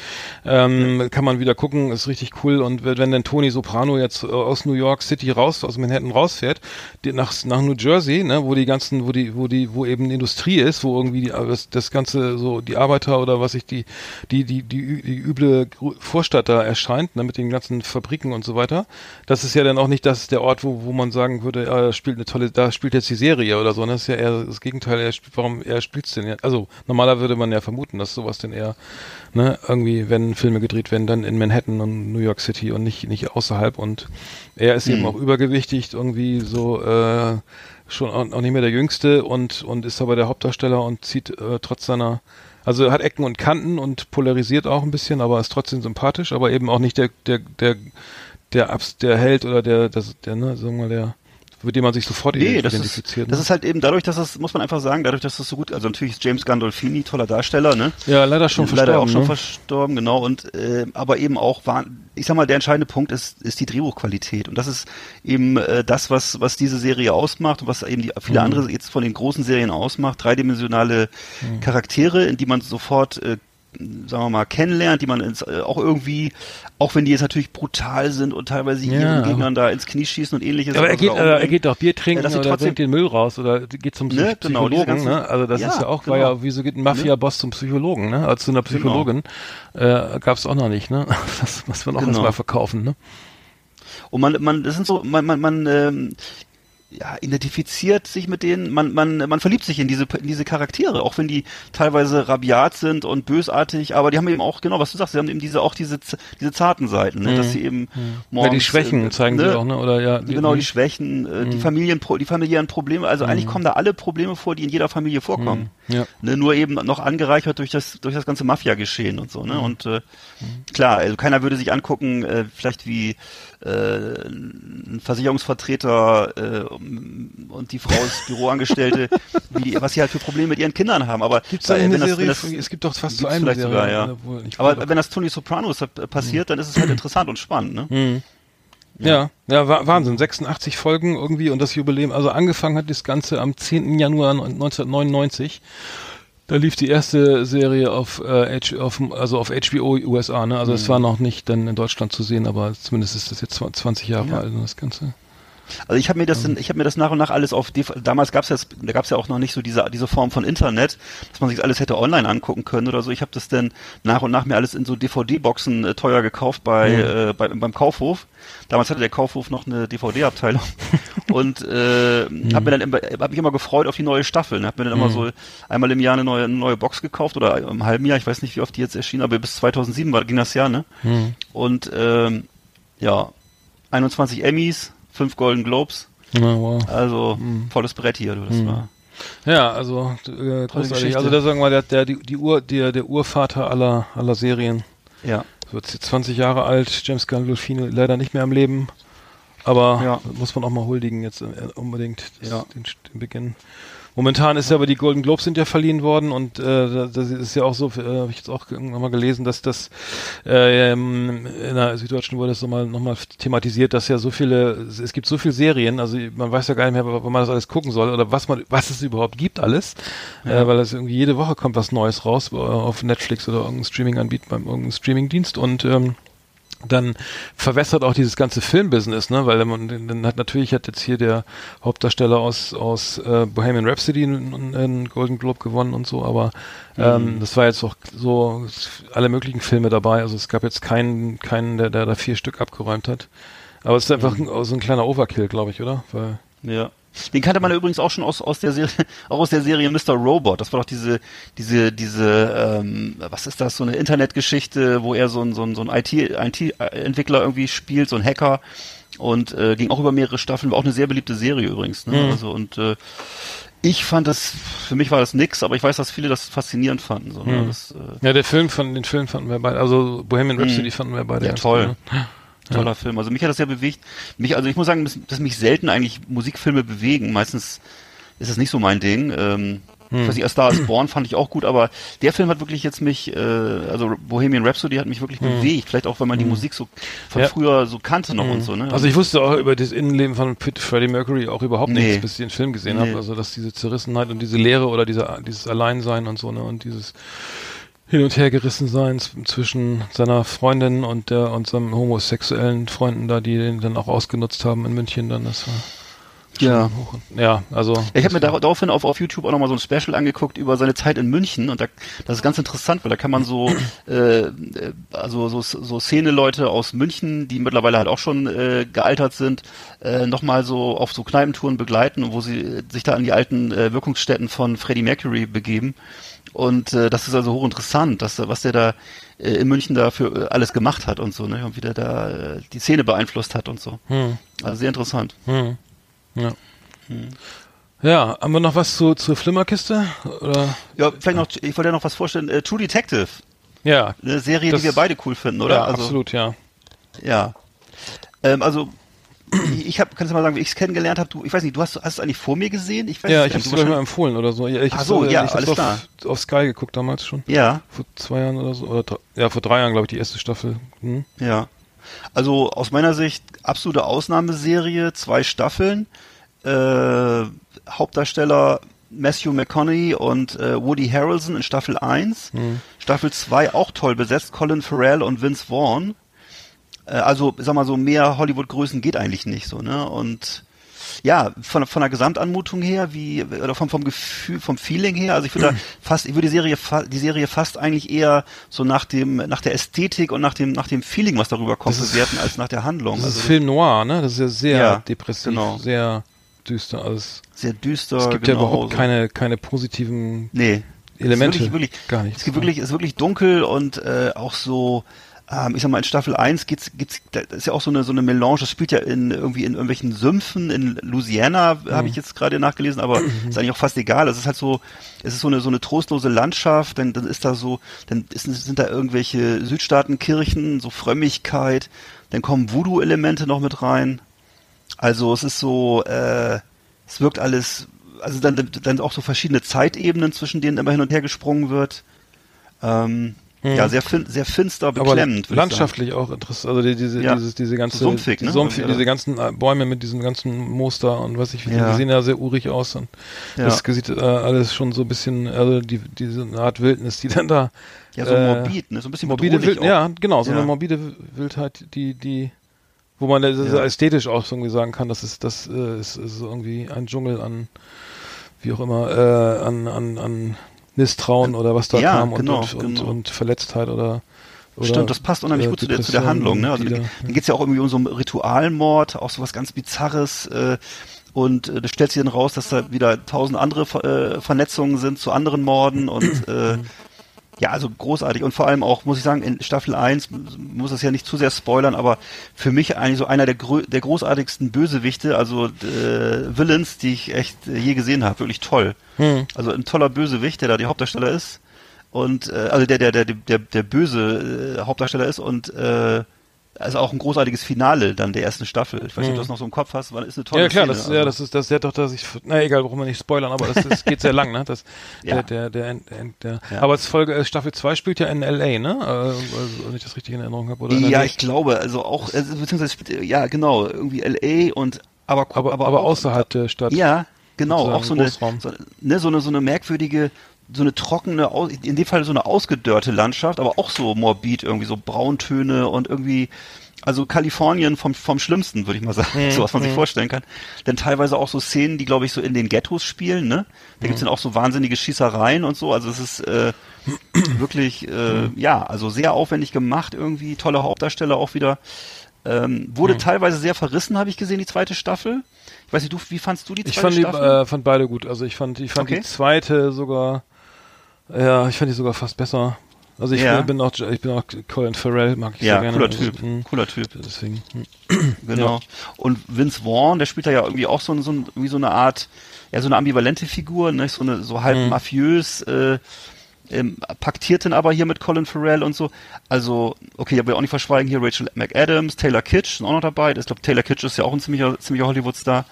ähm, kann man wieder gucken, ist richtig cool. Und wenn dann Tony Soprano jetzt äh, aus New York City raus, aus Manhattan rausfährt, die, nach, nach New Jersey, ne, wo die ganzen, wo die, wo die, wo eben Industrie ist, wo irgendwie die, das, das ganze so die Arbeiter oder was ich die, die, die, die, die üble Vorstadt da erscheint, ne, mit den ganzen Fabriken und so weiter, das ist ja dann auch nicht das der Ort, wo, wo man sagen würde, ja, da spielt eine tolle, da spielt jetzt die Serie oder so, ne, das ist ja eher das Gegenteil, er spielt, warum er spielt's denn ja, also normaler würde man ja vermuten, dass sowas denn eher, ne, irgendwie, wenn Filme gedreht werden, dann in Manhattan und New York City und nicht, nicht außerhalb und er ist eben auch übergewichtig, irgendwie so, äh, schon auch, auch nicht mehr der Jüngste und, und ist aber der Hauptdarsteller und zieht äh, trotz seiner, also hat Ecken und Kanten und polarisiert auch ein bisschen, aber ist trotzdem sympathisch, aber eben auch nicht der, der, der, der, Abs, der Held oder der, das, der, ne, sagen wir mal, der, mit dem man sich sofort Nee, das ist, identifiziert. das ne? ist halt eben dadurch, dass das, muss man einfach sagen, dadurch, dass das so gut, also natürlich ist James Gandolfini, toller Darsteller, ne? ja, leider schon Leider auch verstorben. schon ne? verstorben, genau. Und äh, aber eben auch war, ich sag mal, der entscheidende Punkt ist, ist die Drehbuchqualität. Und das ist eben äh, das, was, was diese Serie ausmacht und was eben die viele Mhm. andere jetzt von den großen Serien ausmacht. Dreidimensionale Mhm. Charaktere, in die man sofort äh, sagen wir mal, kennenlernt, die man ins, äh, auch irgendwie, auch wenn die jetzt natürlich brutal sind und teilweise Ja, ihren Gegnern da ins Knie schießen und ähnliches. Aber er geht, äh, er geht doch Bier trinken dass sie oder trotzdem- bringt den Müll raus oder geht zum Ne, genau, Psychologen, ganzen- ne? Also das Ja, ist ja auch, genau. war ja, wieso geht ein Mafia-Boss zum Psychologen, ne? Also zu einer Psychologin äh, gab es auch noch nicht, ne? Das muss man auch Genau. erstmal verkaufen, ne? Und man, man, das sind so, man, man, man ähm, ja, identifiziert sich mit denen, man, man, man verliebt sich in diese, in diese Charaktere, auch wenn die teilweise rabiat sind und bösartig, aber die haben eben auch, genau, was du sagst, sie haben eben diese, auch diese, diese zarten Seiten, ne, dass sie eben Ja, morgens, die Schwächen äh, zeigen ne, sie auch, ne? Oder ja, die, Genau, die Schwächen, äh, Mhm. die Familienpro die familiären Probleme, also eigentlich kommen da alle Probleme vor, die in jeder Familie vorkommen. Ja. Ne, nur eben noch angereichert durch das durch das ganze Mafia-Geschehen und so. Ne? Mhm. Und äh, klar, also keiner würde sich angucken, äh, vielleicht wie äh, ein Versicherungsvertreter äh, und die Frau ist Büroangestellte, wie die, was sie halt für Probleme mit ihren Kindern haben. Aber Gibt's da äh, eine das- Serie? das, es gibt doch fast so gibt's eine vielleicht Serie. sogar, ja. ich aber wenn das Tony Sopranos äh, passiert, dann ist es halt interessant und spannend. Ne? Mhm. Ja, ja, Wa- Wahnsinn. 86 Folgen irgendwie und das Jubiläum. Also angefangen hat das Ganze am 10. Januar 1999. Da lief die erste Serie auf, äh, H, auf also auf HBO USA. Ne? Also es war noch nicht dann in Deutschland zu sehen, aber zumindest ist das jetzt 20 Jahre Ja. alt das Ganze. Also ich habe mir das, ich habe mir das nach und nach alles auf damals gab's ja, da gab's ja auch noch nicht so diese diese Form von Internet, dass man sich alles hätte online angucken können oder so. Ich habe das dann nach und nach mir alles in so DVD-Boxen äh, teuer gekauft bei, äh, bei beim Kaufhof. Damals hatte der Kaufhof noch eine DVD-Abteilung und äh, habe mir dann immer, hab mich immer gefreut auf die neue Staffel. Ne? Habe mir dann immer so einmal im Jahr eine neue eine neue Box gekauft oder im halben Jahr. Ich weiß nicht, wie oft die jetzt erschien, aber bis 2007 war, ging das Jahr, ne? Und ähm, ja, 21 Emmys, 5 Golden Globes. Ja, wow. Also volles Brett hier, du, das war. Ja, also äh, großartig. Also da sagen wir, der, der, die, die Ur, der, der Urvater aller, aller Serien. Ja. Wird jetzt 20 Jahre alt, James Gandolfini leider nicht mehr am Leben. Aber Ja. muss man auch mal huldigen jetzt äh, unbedingt das, Ja. den, den Beginn. Momentan ist ja aber die Golden Globes sind ja verliehen worden und äh, da- das ist ja auch so, äh, habe ich jetzt auch nochmal gelesen, dass das äh, ähm, in der Süddeutschen wurde das nochmal noch mal thematisiert, dass ja so viele, es gibt so viele Serien, also man weiß ja gar nicht mehr, wo man das alles gucken soll oder was man, was es überhaupt gibt alles, äh, weil das irgendwie jede Woche kommt was Neues raus äh, auf Netflix oder irgendein Streaming-Anbieter beim irgendeinem Streaming-Dienst und ähm, dann verwässert auch dieses ganze Filmbusiness, ne? Weil man dann hat natürlich hat jetzt hier der Hauptdarsteller aus aus äh, Bohemian Rhapsody einen, einen Golden Globe gewonnen und so, aber ähm, das war jetzt auch so alle möglichen Filme dabei. Also es gab jetzt keinen keinen der der da vier Stück abgeräumt hat. Aber es ist einfach ein, so ein kleiner Overkill, glaube ich, oder? Weil Ja. Den kannte man ja übrigens auch schon aus, aus der Serie, auch aus der Serie Mr. Robot. Das war doch diese, diese, diese, ähm, was ist das, so eine Internetgeschichte, wo er so ein, so ein, so ein IT-Entwickler irgendwie spielt, so ein Hacker und äh, ging auch über mehrere Staffeln, war auch eine sehr beliebte Serie übrigens. Ne? Also und äh, ich fand das, für mich war das nix, aber ich weiß, dass viele das faszinierend fanden. So, ne? das, äh, ja, der Film von den Film fanden wir beide, also Bohemian Rhapsody fanden wir beide Ja, toll. gut, ne? Toller Film. Also mich hat das sehr bewegt. Mich, also ich muss sagen, dass, dass mich selten eigentlich Musikfilme bewegen. Meistens ist das nicht so mein Ding. Ähm, ich weiß nicht, A Star is Born fand ich auch gut, aber der Film hat wirklich jetzt mich, äh, also Bohemian Rhapsody hat mich wirklich bewegt. Vielleicht auch, weil man die Musik so von Ja. früher so kannte noch und so. Ne? Also ich wusste auch über das Innenleben von Freddie Mercury auch überhaupt Nee. nichts, bis ich den Film gesehen Nee. habe. Also dass diese Zerrissenheit und diese Leere oder diese, dieses Alleinsein und so, ne, und dieses Hin- und Hergerissensein z- zwischen seiner Freundin und der und seinem homosexuellen Freunden da, die den dann auch ausgenutzt haben in München, dann das war ja. Ja, also. Ich habe mir dar- daraufhin auf, auf YouTube auch nochmal so ein Special angeguckt über seine Zeit in München und da, das ist ganz interessant, weil da kann man so äh, äh, also so, so Szene-Leute aus München, die mittlerweile halt auch schon äh, gealtert sind, äh, nochmal so auf so Kneipentouren begleiten, wo sie äh, sich da an die alten äh, Wirkungsstätten von Freddie Mercury begeben. Und äh, das ist also hochinteressant, dass, was der da äh, in München da für äh, alles gemacht hat und so, ne? Und wie der da äh, die Szene beeinflusst hat und so. Hm, Also sehr interessant. hm, ja. Ja, haben wir noch was zu, zur Flimmerkiste? Oder? Ja, vielleicht noch, ich wollte ja noch was vorstellen, äh, True Detective. Ja, Eine Serie, Das- die wir beide cool finden, oder? ja also, absolut, ja. Ja. Ähm, also, ich hab, kannst du mal sagen, wie ich es kennengelernt habe? Du, ich weiß nicht, du hast, hast es eigentlich vor mir gesehen? Ich weiß Ja, es ich nicht, sogar du mal empfohlen oder so. Ich Ach so, ja, ich alles auf, auf Sky geguckt damals schon. Ja, Vor zwei Jahren oder so. Oder ja, vor drei Jahren, glaube ich, die erste Staffel. Hm? ja. Also aus meiner Sicht absolute Ausnahmeserie, zwei Staffeln. Äh, Hauptdarsteller Matthew McConaughey und äh, Woody Harrelson in Staffel 1. Hm. Staffel 2 auch toll besetzt, Colin Farrell und Vince Vaughn. Äh, also, sag mal so, mehr Hollywood-Größen geht eigentlich nicht so, ne? Und ja, von, von der Gesamtanmutung her, wie, oder vom, vom Gefühl, vom Feeling her, also ich würde fast, ich würde die Serie, die Serie fast eigentlich eher so nach dem, nach der Ästhetik und nach dem, nach dem Feeling, was darüber kommt, Das ist- bewerten, als nach der Handlung. Das ist Also Film Noir, ne? Das ist ja sehr Ja, depressiv, genau. sehr düster. Also es, sehr düster. es gibt genau, ja überhaupt so. keine, keine positiven Nee. Elemente. Es ist wirklich, wirklich, Gar nichts. Es gibt wirklich, es ist wirklich dunkel und äh, auch so, ähm, ich sag mal, in Staffel 1 geht's, geht's, da ist ja auch so eine, so eine Melange, das spielt ja in irgendwie in irgendwelchen Sümpfen in Louisiana, Mhm. habe ich jetzt gerade nachgelesen, aber ist eigentlich auch fast egal. Es ist halt so, es ist so eine, so eine trostlose Landschaft, dann, dann ist da so, dann ist, sind da irgendwelche Südstaatenkirchen, so Frömmigkeit, dann kommen Voodoo-Elemente noch mit rein. Also es ist so, äh, es wirkt alles, also dann, dann auch so verschiedene Zeitebenen, zwischen denen immer hin und her gesprungen wird. Ähm, Ja, sehr, fin sehr finster, aber beklemmend. ich landschaftlich auch interessant. Also die, diese, Ja. dieses, diese ganze, Sumpfig, die ne? Sumpf, Ja. diese ganzen äh, Bäume mit diesen ganzen Muster und was ich, Ja. die sehen ja sehr urig aus und das sieht äh, alles schon so ein bisschen, also die, diese Art Wildnis, die dann da. Ja, so äh, morbid, ne? so ein bisschen morbide Wild, auch. ja, genau, so eine morbide Wildheit, die, die, wo man ästhetisch auch irgendwie sagen kann, das ist, das äh, ist, ist irgendwie ein Dschungel an, wie auch immer, äh, an, an, an Misstrauen oder was da Ja, kam und, genau, und, und, genau. und Verletztheit oder, oder Stimmt, das passt unheimlich äh, gut zu der, zu der Handlung. Ne? Also da, da- dann geht's ja auch irgendwie um so einen Ritualmord, auch so was ganz Bizarres. Äh, und äh, das stellt sich dann raus, dass da wieder tausend andere Ver äh, Vernetzungen sind zu anderen Morden und äh, ja, also großartig. Und vor allem auch, muss ich sagen, in Staffel 1, muss es ja nicht zu sehr spoilern, aber für mich eigentlich so einer der, der großartigsten Bösewichte, also äh, Villains, die ich echt äh, je gesehen habe. Wirklich toll. Hm. Also ein toller Bösewicht, der da die Hauptdarsteller ist. Und äh, also der, der, der, der, der böse äh, Hauptdarsteller ist und äh, also auch ein großartiges Finale dann der ersten Staffel. Ich weiß nicht, ob du das noch so im Kopf hast, weil ist eine tolle Mhm. Ja klar, Szene. das, ja, also. das ist das ist ja doch, dass ich, na egal, brauchen wir nicht spoilern, aber das, das geht sehr lang, ne? Das, Ja. der, der, der, der, Ja. aber es Folge äh, Staffel 2 spielt ja in LA, ne? Äh, also, wenn ich das richtig in Erinnerung habe, oder? Ja, ich glaube, also auch, äh, beziehungsweise, ja, genau, irgendwie LA und aber, aber, aber, auch, außerhalb der Stadt. Ja, genau, auch so eine, so, ne, so eine, so eine merkwürdige so eine trockene, in dem Fall so eine ausgedörrte Landschaft, aber auch so morbid, irgendwie so Brauntöne und irgendwie, also Kalifornien vom, vom Schlimmsten, würde ich mal sagen, so was man sich vorstellen kann. Denn teilweise auch so Szenen, die, glaube ich, so in den Ghettos spielen, ne? Da gibt's dann auch so wahnsinnige Schießereien und so, also es ist äh, wirklich, äh, ja, also sehr aufwendig gemacht irgendwie, tolle Hauptdarsteller auch wieder. Ähm, wurde teilweise sehr verrissen, habe ich gesehen, die zweite Staffel. Ich weiß nicht, du, wie fandst du die zweite Ich fand die Staffel? äh, fand beide gut. Also ich fand, ich fand Okay. die zweite sogar, ja, ich fand die sogar fast besser. Also ich Ja. bin auch, ich bin auch Colin Farrell, mag ich ja, sehr gerne. cooler Also, Typ, mh, cooler Typ. Deswegen. hm. Genau. Und Vince Vaughn, der spielt da ja irgendwie auch so, so, irgendwie so eine Art, ja, so eine ambivalente Figur, ne? so eine so halb Mhm. mafiös, äh, ähm, paktiert dann aber hier mit Colin Farrell und so. Also, okay, ich will auch nicht verschweigen, hier Rachel McAdams, Taylor Kitsch sind auch noch dabei. Ich glaube, Taylor Kitsch ist ja auch ein ziemlicher, ziemlicher Hollywood-Star.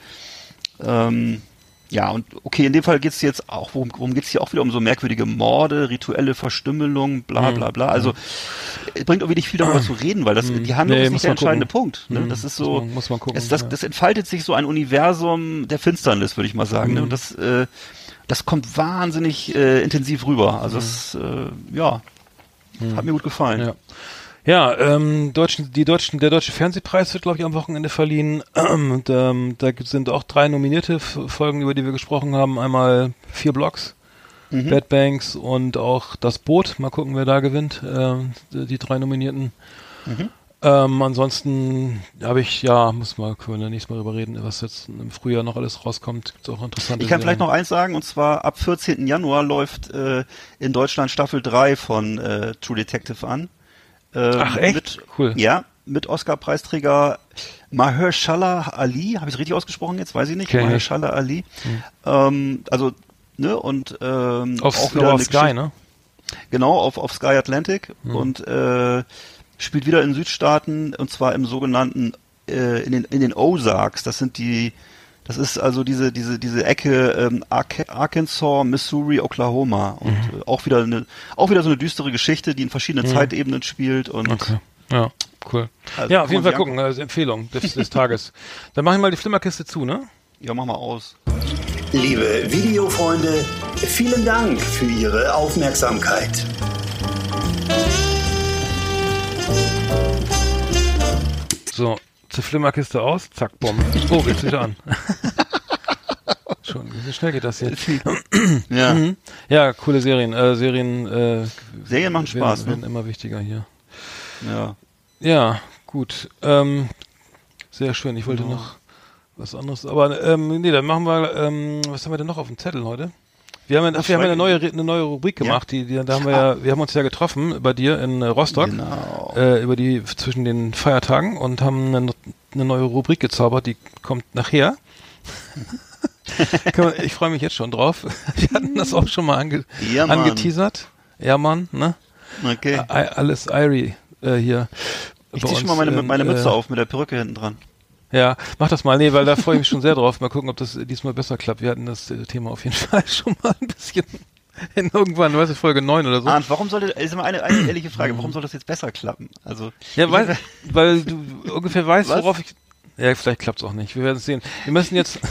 Ähm, ja, und okay, in dem Fall geht's jetzt auch, worum, worum geht's hier auch wieder um so merkwürdige Morde, rituelle Verstümmelung, Mhm. bla bla bla. Also es bringt irgendwie nicht viel darüber zu reden, weil das die Handlung Nee, ist nicht der man gucken. entscheidende Punkt. Ne? Mhm, Das ist so, muss man gucken, es, das, das entfaltet sich so ein Universum der Finsternis, würde ich mal sagen. Mhm. Ne? Und das, äh, das kommt wahnsinnig äh, intensiv rüber. Also das, äh, ja, hat mir gut gefallen. Mhm. Ja. Ja, ähm, deutschen, die deutschen, der deutsche Fernsehpreis wird, glaube ich, am Wochenende verliehen. Und, ähm, da sind auch drei nominierte Folgen, über die wir gesprochen haben. Einmal vier Blocks, Mhm. Bad Banks und auch das Boot. Mal gucken, wer da gewinnt. Ähm, die, drei Nominierten. Mhm. Ähm, ansonsten habe ich, ja, muss mal, können wir nächstes Mal drüber reden, was jetzt im Frühjahr noch alles rauskommt. Gibt's auch interessante Ich kann vielleicht Serien. noch eins sagen, und zwar ab 14. Januar läuft äh, in Deutschland Staffel 3 von äh, True Detective an. Ähm, Ach, echt? Mit, Cool. Ja, mit Oscar-Preisträger Mahershala Ali, habe ich es richtig ausgesprochen jetzt? Weiß ich nicht. Ich Mahershala Ali. Ähm, also, ne, und ähm, Auf, auch wieder auf Sky, Geschichte- ne? Genau, auf, auf Sky Atlantic Hm. und äh, spielt wieder in Südstaaten und zwar im sogenannten äh, in den in den Ozarks. Das sind die das ist also diese diese diese Ecke ähm, Ark Arkansas, Missouri, Oklahoma und Mhm. äh, auch wieder eine auch wieder so eine düstere Geschichte, die in verschiedenen Zeitebenen spielt und Okay. Ja, cool. Also ja, auf jeden Fall gucken, also Empfehlung des, des Tages. Dann mach ich mal die Flimmerkiste zu, ne? ja, mach mal aus. Liebe Videofreunde, vielen Dank für Ihre Aufmerksamkeit. So, zur Flimmerkiste aus, zack, bumm. Oh, geht's wieder an. Schon, wie schnell geht das hier? Ja. Mhm. Ja, coole Serien. Äh, Serien äh, Serien machen Spaß, werden, werden ne? immer wichtiger hier. Ja. Ja, gut. Ähm, sehr schön. Ich wollte noch was anderes. Aber ähm, nee, dann machen wir, ähm, was haben wir denn noch auf dem Zettel heute? Wir haben, ja- wir haben ja eine neue, eine neue Rubrik gemacht, die, die, da haben wir ja, wir haben uns ja getroffen bei dir in äh, Rostock, Genau. äh, über die, zwischen den Feiertagen und haben eine, eine neue Rubrik gezaubert, die kommt nachher. Ich freue mich jetzt schon drauf. Wir hatten das auch schon mal ange, Ja, angeteasert. Ja, Mann, ne? Okay. I, alles Irie äh, hier. Ich bei zieh schon mal meine, meine Mütze äh, auf mit der Perücke hinten dran. Ja, mach das mal. Nee, weil da freue ich mich schon sehr drauf. Mal gucken, ob das diesmal besser klappt. Wir hatten das äh, Thema auf jeden Fall schon mal ein bisschen in irgendwann, weiß ich, Folge 9 oder so. Arndt, warum sollte, ist mal eine, eine ehrliche Frage, warum soll das jetzt besser klappen? Also, ja, weil, weil du ungefähr weißt, Was? worauf ich. Ja, vielleicht klappt's auch nicht. Wir werden es sehen. Wir müssen jetzt.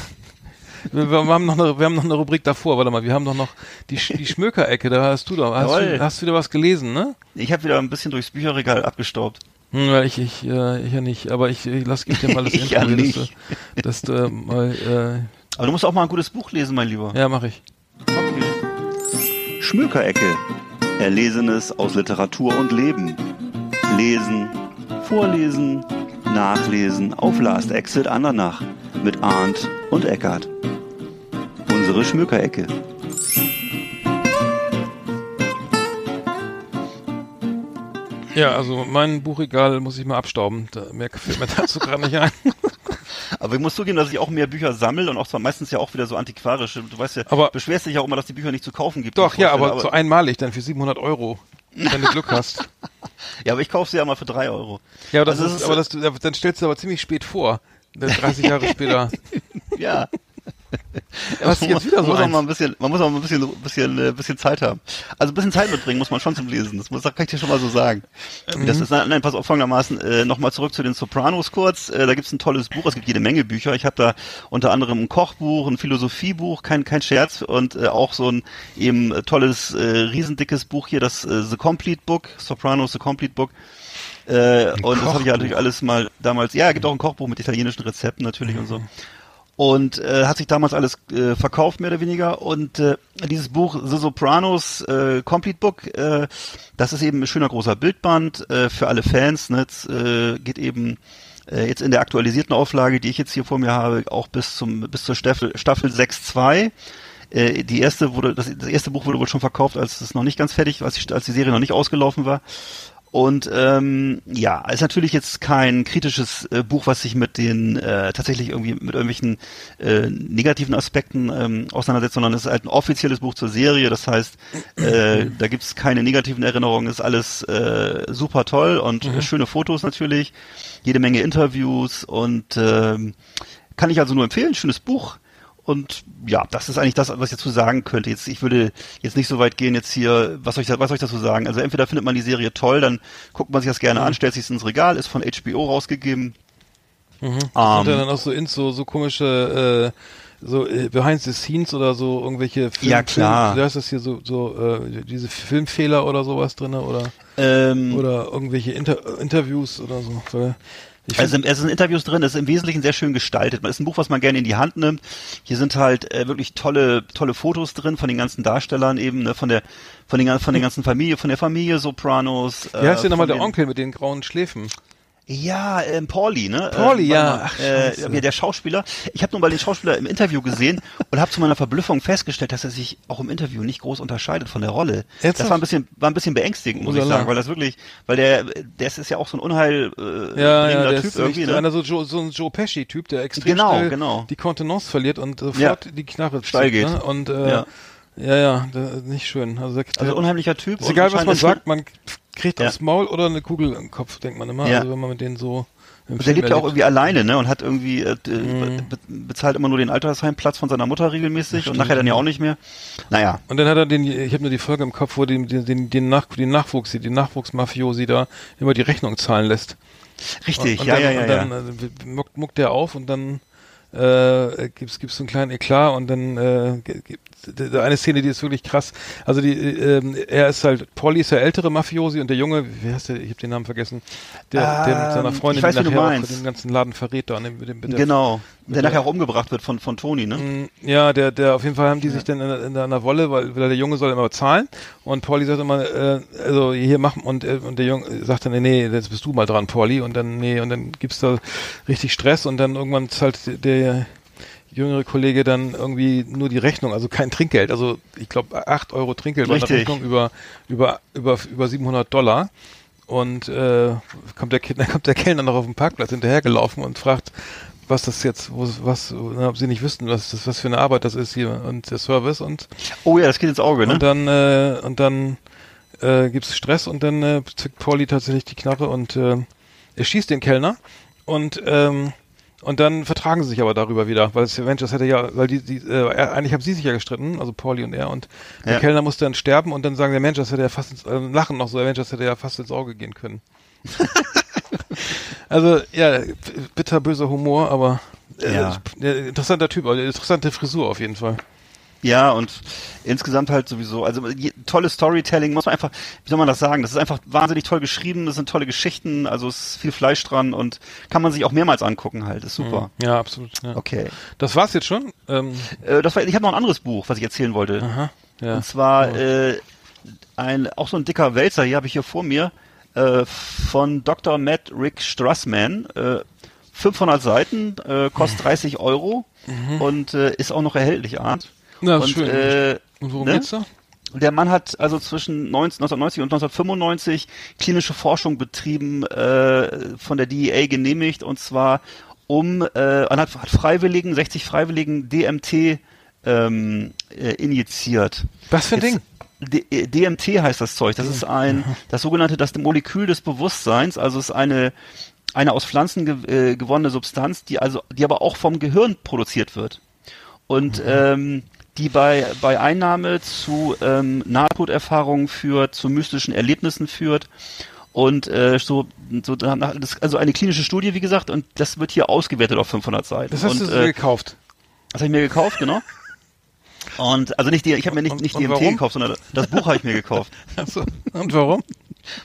Wir, wir, haben noch eine, wir haben noch eine Rubrik davor, warte mal, wir haben doch noch die, die Schmökerecke, da hast du doch, hast du, hast du wieder was gelesen, ne? ich habe wieder ein bisschen durchs Bücherregal abgestaubt. Hm, weil ich, ich, äh, ich ja nicht, aber ich, ich lass gib dir mal das Ich ja dass du, dass du äh, mal, Aber du musst auch mal ein gutes Buch lesen, mein Lieber. äh, ja, mach ich. Okay. Schmökerecke. Erlesenes aus Literatur und Leben. Lesen, vorlesen, nachlesen auf Last Exit Andernach mit Arndt und Eckart. Unsere Schmökerecke. Ja, also mein Buchregal muss ich mal abstauben. Da, mehr fällt mir dazu gerade nicht ein. Aber ich muss zugeben, dass ich auch mehr Bücher sammle und auch zwar meistens ja auch wieder so antiquarische. Du weißt ja, Aber- beschwerst dich ja auch immer, dass die Bücher nicht zu kaufen gibt. Doch, ja, vorstelle, aber so einmalig dann für 700 Euro, wenn du Glück hast. Ja, aber ich kaufe sie ja mal für drei Euro. Ja, aber das Also ist, aber das, dann stellst du aber ziemlich spät vor. Dann 30 Jahre später. Ja. Du jetzt wieder man so muss auch mal ein bisschen, man muss auch mal ein bisschen, bisschen, äh, bisschen Zeit haben. Also ein bisschen Zeit mitbringen muss man schon zum Lesen. Das, muss, das kann ich dir schon mal so sagen. Mhm. Das ist, nein, pass auf folgendermaßen, äh, nochmal zurück zu den Sopranos kurz. Äh, da gibt's ein tolles Buch, es gibt jede Menge Bücher. Ich habe da unter anderem ein Kochbuch, ein Philosophiebuch, kein, kein Scherz und äh, auch so ein eben äh, tolles, äh, riesendickes Buch hier, das äh, The Complete Book, Sopranos The Complete Book. Äh, und das habe ich ja natürlich alles mal damals, ja, gibt auch ein Kochbuch mit italienischen Rezepten natürlich und so. Und äh, hat sich damals alles äh, verkauft, mehr oder weniger. Und äh, dieses Buch The Sopranos äh, Complete Book, äh, das ist eben ein schöner großer Bildband äh, für alle Fans. Ne? Es, äh, geht eben äh, jetzt in der aktualisierten Auflage, die ich jetzt hier vor mir habe, auch bis zum bis zur Staffel, Staffel 6.2. Äh, die erste wurde, das, das erste Buch wurde wohl schon verkauft, als es noch nicht ganz fertig, als die, als die Serie noch nicht ausgelaufen war. Und ähm, ja, ist natürlich jetzt kein kritisches äh, Buch, was sich mit den äh, tatsächlich irgendwie mit irgendwelchen äh, negativen Aspekten ähm, auseinandersetzt, sondern es ist halt ein offizielles Buch zur Serie. Das heißt, äh, da gibt's keine negativen Erinnerungen, ist alles äh, super toll und äh, schöne Fotos natürlich, jede Menge Interviews und ähm, kann ich also nur empfehlen. Schönes Buch. Und ja, das ist eigentlich das, was ich dazu sagen könnte. Jetzt, ich würde jetzt nicht so weit gehen jetzt hier, was soll ich, da- was soll ich dazu sagen? Also entweder findet man die Serie toll, dann guckt man sich das gerne an, stellt sich ins Regal, ist von HBO rausgegeben. Mhm. Ähm, Sind da dann auch so ins so, so komische äh, so äh, Behind the Scenes oder so irgendwelche Film, Ja, klar. Film, da ist das hier so so äh, diese Filmfehler oder sowas drinne oder ähm, oder irgendwelche Inter Interviews oder so. Ich Also es sind Interviews drin, es ist im Wesentlichen sehr schön gestaltet. Es ist ein Buch, was man gerne in die Hand nimmt. Hier sind halt äh, wirklich tolle, tolle Fotos drin von den ganzen Darstellern eben, ne, von der, von den, von der ganzen Familie, von der Familie Sopranos. wie heißt denn nochmal von der den- Onkel mit den grauen Schläfen? Ja, ähm, Pauli, ne? Pauli, ähm, ja. Ach, äh, der Schauspieler. Ich habe nur mal den Schauspieler im Interview gesehen und habe zu meiner Verblüffung festgestellt, dass er sich auch im Interview nicht groß unterscheidet von der Rolle. Ernsthaft? Das war ein bisschen, war ein bisschen beängstigend, muss ich sagen, weil das wirklich, weil der, der ist ja auch so ein unheil äh, Ja, ja, der Typ ist irgendwie, ne? einer so, Joe, so ein Joe Pesci-Typ, der extrem Genau, schnell genau. die Kontenance verliert und sofort Ja. die Knarre Steil zieht, geht. Ne? Und äh, Ja. Ja, ja, nicht schön. Also, der, Also unheimlicher Typ. ist egal, was man sagt, man kriegt Ja. aufs Maul oder eine Kugel im Kopf, denkt man immer. Ja. Also wenn man mit denen so im Und der Film lebt ja auch irgendwie alleine, ne? Und hat irgendwie äh, d- Mhm. be bezahlt immer nur den Altersheimplatz von seiner Mutter regelmäßig und nachher dann ja auch nicht mehr. Naja, Und dann hat er den, ich habe nur die Folge im Kopf, wo den, den, den, Nach, den Nachwuchs, den Nachwuchsmafiosi da immer die Rechnung zahlen lässt. richtig, und, und ja, dann, ja, ja, und ja. dann äh, muckt, muckt der auf und dann äh, gibt's gibt's so einen kleinen Eklat und dann äh, gibt eine Szene, die ist wirklich krass. Also die, äh, ähm, er ist halt, Polly ist der ältere Mafiosi und der Junge, wie heißt der? Ich habe den Namen vergessen. Der, der mit seiner Ähm, Freundin weiß, nachher auch den ganzen Laden verrät da. Ne, mit dem, mit der Genau. Der der- nachher auch umgebracht wird von, von Toni, ne? Mm, Ja, der, der, auf jeden Fall haben die sich dann in, in einer Wolle, weil, weil der Junge soll immer zahlen und Pauli sagt immer, äh, also hier machen und, äh, und der Junge sagt dann, nee, nee, jetzt bist du mal dran, Pauli und dann, nee, und dann gibt's da richtig Stress und dann irgendwann zahlt der jüngere Kollege dann irgendwie nur die Rechnung, also kein Trinkgeld, also ich glaube 8 Euro Trinkgeld bei einer Richtig. Rechnung über, über, über, über 700 Dollar und äh, kommt der, dann kommt der Kellner noch auf den Parkplatz hinterhergelaufen und fragt, was das jetzt, wo, was, na, ob sie nicht wüssten, was das, was für eine Arbeit das ist hier und der Service und Oh ja, das geht ins Auge, ne? und dann äh, und dann äh, gibt's Stress und dann äh, zückt Pauli tatsächlich die Knarre und äh, er schießt den Kellner und ähm, und dann vertragen sie sich aber darüber wieder, weil das hätte ja, weil die, die äh, eigentlich haben sie sich ja gestritten, also Pauli und er und der Ja. Kellner musste dann sterben und dann sagen der Mensch, das hätte ja fast ins, äh, lachen noch so, der das hätte ja fast ins Auge gehen können. also ja, bitterböser Humor, aber äh, Ja. äh, interessanter Typ, also interessante Frisur auf jeden Fall. Ja, und insgesamt halt sowieso, also je, tolles Storytelling, muss man einfach, wie soll man das sagen, das ist einfach wahnsinnig toll geschrieben, das sind tolle Geschichten, also es ist viel Fleisch dran und kann man sich auch mehrmals angucken halt, ist super. Ja, absolut. Ja. Okay. Das war's jetzt schon. Ähm, Äh, das war, ich habe noch ein anderes Buch, was ich erzählen wollte. aha, ja. Und zwar äh, ein auch so ein dicker Wälzer, hier habe ich hier vor mir, äh, von Dr. Matt Rick Strassman. Äh, 500 Seiten, äh, kostet 30 Euro und äh, ist auch noch erhältlich, Arndt. Na, und, schön. Äh, Und worum ne? geht's da? Der Mann hat also zwischen 19, 1990 und 1995 klinische Forschung betrieben, äh, von der DEA genehmigt, und zwar um, äh, hat, hat Freiwilligen, 60 Freiwilligen DMT ähm, äh, injiziert. Was für ein Jetzt- Ding? D äh, DMT heißt das Zeug. Das ist ein, das sogenannte, das Molekül des Bewusstseins. Also es ist eine, eine aus Pflanzen ge äh, gewonnene Substanz, die also, die aber auch vom Gehirn produziert wird. und ähm, die bei, bei Einnahme zu ähm, Nahtoderfahrungen führt, zu mystischen Erlebnissen führt und äh, so, so danach, das, also eine klinische Studie, wie gesagt, und das wird hier ausgewertet auf 500 Seiten. Das hast und, du äh, gekauft. das habe ich mir gekauft, genau. Und also nicht die, ich habe mir nicht, Und- nicht DMT warum? gekauft, sondern das Buch habe ich mir gekauft. Achso. Und warum?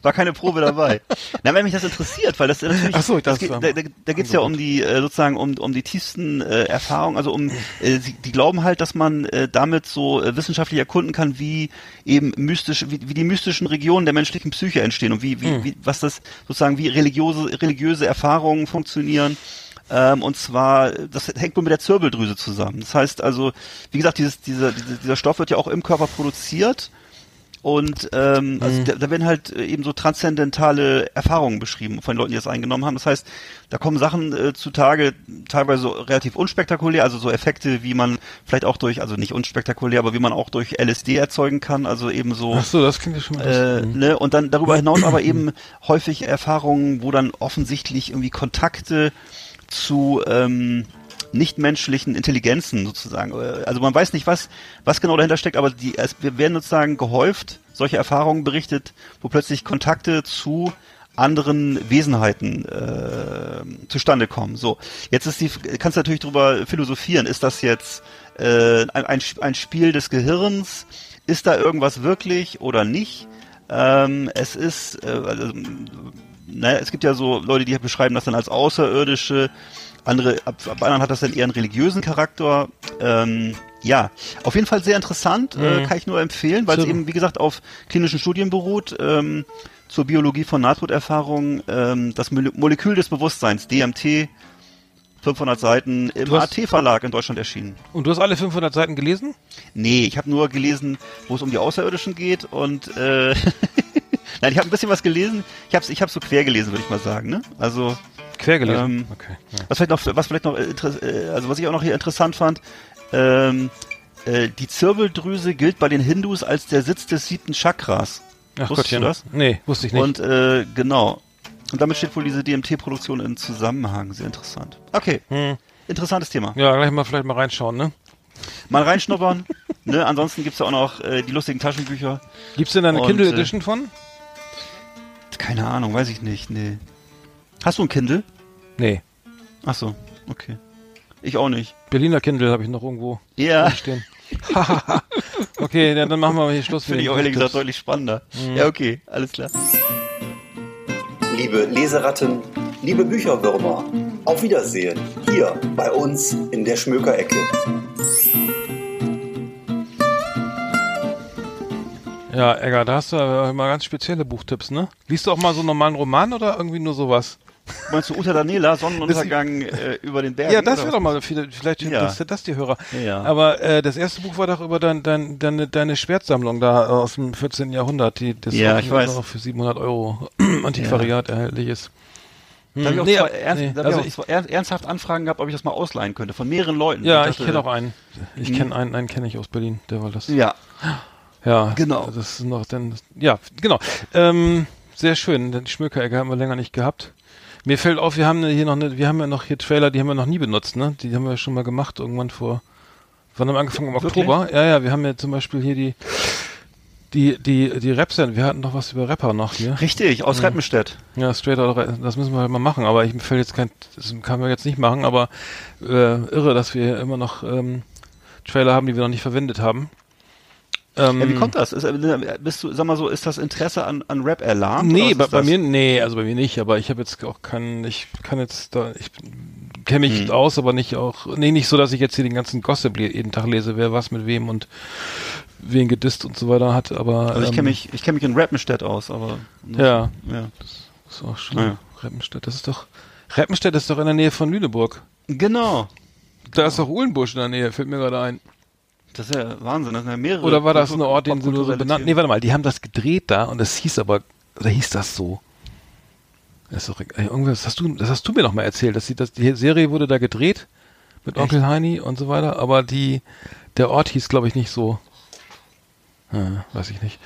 War keine Probe dabei. Na, wenn mich das interessiert, weil das natürlich, Ach so, das dachte, geht, es da, da, da geht's ja um die äh, sozusagen um um die tiefsten äh, Erfahrungen, also um äh, sie, die glauben halt, dass man äh, damit so äh, wissenschaftlich erkunden kann, wie eben mystisch, wie, wie die mystischen Regionen der menschlichen Psyche entstehen und wie wie, Hm. wie was das sozusagen wie religiöse religiöse Erfahrungen funktionieren. Ähm, und zwar, das hängt wohl mit der Zirbeldrüse zusammen. Das heißt also, wie gesagt, dieses, dieser, dieser Stoff wird ja auch im Körper produziert. Und ähm, also Mhm. da, da werden halt äh, eben so transzendentale Erfahrungen beschrieben von den Leuten, die das eingenommen haben. Das heißt, da kommen Sachen äh, zutage, teilweise so relativ unspektakulär, also so Effekte, wie man vielleicht auch durch, also nicht unspektakulär, aber wie man auch durch LSD erzeugen kann, also eben so Achso, das klingt ja schon mal äh, lustig. ne, und dann darüber hinaus aber eben häufig Erfahrungen, wo dann offensichtlich irgendwie Kontakte zu ähm, nichtmenschlichen Intelligenzen sozusagen. äh, Also man weiß nicht, was, was genau dahinter steckt, aber die, es wir werden sozusagen gehäuft solche Erfahrungen berichtet, wo plötzlich Kontakte zu anderen Wesenheiten äh, zustande kommen. So, jetzt ist die, kannst du natürlich darüber philosophieren. Ist das jetzt äh, ein, ein, Spiel des Gehirns? Ist da irgendwas wirklich oder nicht? Ähm, es ist, äh, also, ne, es gibt ja so Leute, die beschreiben das dann als außerirdische, andere, ab, ab anderen hat das dann eher einen religiösen Charakter. Ähm, ja, auf jeden Fall sehr interessant, äh, Mhm. kann ich nur empfehlen, weil es eben, wie gesagt, auf klinischen Studien beruht, ähm, zur Biologie von Nahtoderfahrungen, ähm, das Mole Molekül des Bewusstseins, DMT, 500 Seiten, im AT-Verlag in Deutschland erschienen. Und du hast alle 500 Seiten gelesen? Nee, ich habe nur gelesen, wo es um die Außerirdischen geht und äh, nein, ich habe ein bisschen was gelesen. Ich habe ich hab's so quer gelesen, würde ich mal sagen. Ne? Also Quer gelesen. Ähm, okay. Ja. was vielleicht noch, was vielleicht noch, äh, äh, also was ich auch noch hier interessant fand, ähm, äh, die Zirbeldrüse gilt bei den Hindus als der Sitz des siebten Chakras. Ach wusstest du Gottchen. das? Nee, wusste ich nicht. Und äh, genau. Und damit steht wohl diese DMT-Produktion in Zusammenhang. Sehr interessant. Okay, Hm. interessantes Thema. Ja, gleich mal vielleicht mal reinschauen, ne? Mal reinschnuppern. ne? Ansonsten gibt's ja auch noch äh, die lustigen Taschenbücher. Gibt's denn da eine Und, Kindle äh, Edition von? Keine Ahnung, weiß ich nicht. Nee. Hast du ein Kindle? Nee. Ach so, okay. Ich auch nicht. Berliner Kindle habe ich noch irgendwo Ja, stehen. okay, ja, dann machen wir mal hier Schluss. finde ich auch ehrlich gesagt deutlich spannender. Mhm. Ja, okay, alles klar. Liebe Leseratten, liebe Bücherwürmer, auf Wiedersehen hier bei uns in der Schmökerecke. Ja, Egger, da hast du mal ganz spezielle Buchtipps, ne? Liest du auch mal so einen normalen Roman oder irgendwie nur sowas? Meinst du Uta Daniela, Sonnenuntergang äh, über den Bergen? ja, das wäre doch mal, vielleicht Ja. interessiert das die Hörer. Ja. Aber äh, das erste Buch war doch über dein, dein, deine, deine Schwertsammlung da aus dem 14. Jahrhundert, die das Ja, ich weiß. noch für 700 Euro Antiquariat erhältlich ist. Da habe ich auch, Nee, zwei, ab- ernst, nee, also ich auch er- ernsthaft Anfragen gehabt, ob ich das mal ausleihen könnte, von mehreren Leuten. Ja, ich dachte, kenne auch einen. Ich Hm. kenne einen, einen kenne ich aus Berlin, der war das. Ja, Ja, Genau. Das ist noch dann, ja, genau. Ähm, sehr schön. Die Schmökerecke haben wir länger nicht gehabt. Mir fällt auf, wir haben hier noch eine, wir haben ja noch hier Trailer, die haben wir noch nie benutzt, ne? Die haben wir schon mal gemacht irgendwann vor. Wann haben wir angefangen? Im Wirklich? Oktober? Ja, ja, wir haben ja zum Beispiel hier die, die, die, die Raps, wir hatten noch was über Rapper noch hier. richtig, aus Reppenstedt. Ja, straight out, of- das müssen wir halt mal machen, aber ich mir fällt jetzt kein, das kann man jetzt nicht machen, aber äh, irre, dass wir immer noch ähm, Trailer haben, die wir noch nicht verwendet haben. Ähm, Ja, wie kommt das? Ist, äh, bist du, sag mal so, ist das Interesse an, an Rap erlahmt? Nee, bei, bei mir, nee, also bei mir nicht, aber ich habe jetzt auch keinen, ich kann jetzt da, ich kenne mich Hm. aus, aber nicht auch, nee, nicht so, dass ich jetzt hier den ganzen Gossip jeden Tag lese, wer was mit wem und wen gedisst und so weiter hat, aber. Also ich ähm, kenne mich, ich kenne mich in Rappenstedt aus, aber Ja, ja. das ist auch schon Ja. Reppenstedt, das ist doch, Reppenstedt ist doch in der Nähe von Lüneburg. Genau. Da ist doch Uhlenbusch in der Nähe, fällt mir gerade ein. Das ist ja Wahnsinn, das sind ja mehrere. Oder war das ein Ort, den sie nur so benannt? Nee, warte mal, die haben das gedreht da und es hieß aber, oder hieß das so? Das ist doch, ey, irgendwas hast du, das hast du mir noch mal erzählt, dass die, dass die Serie wurde da gedreht mit Onkel Heini und so weiter, aber die, der Ort hieß, glaube ich, nicht so. Ja, weiß ich nicht.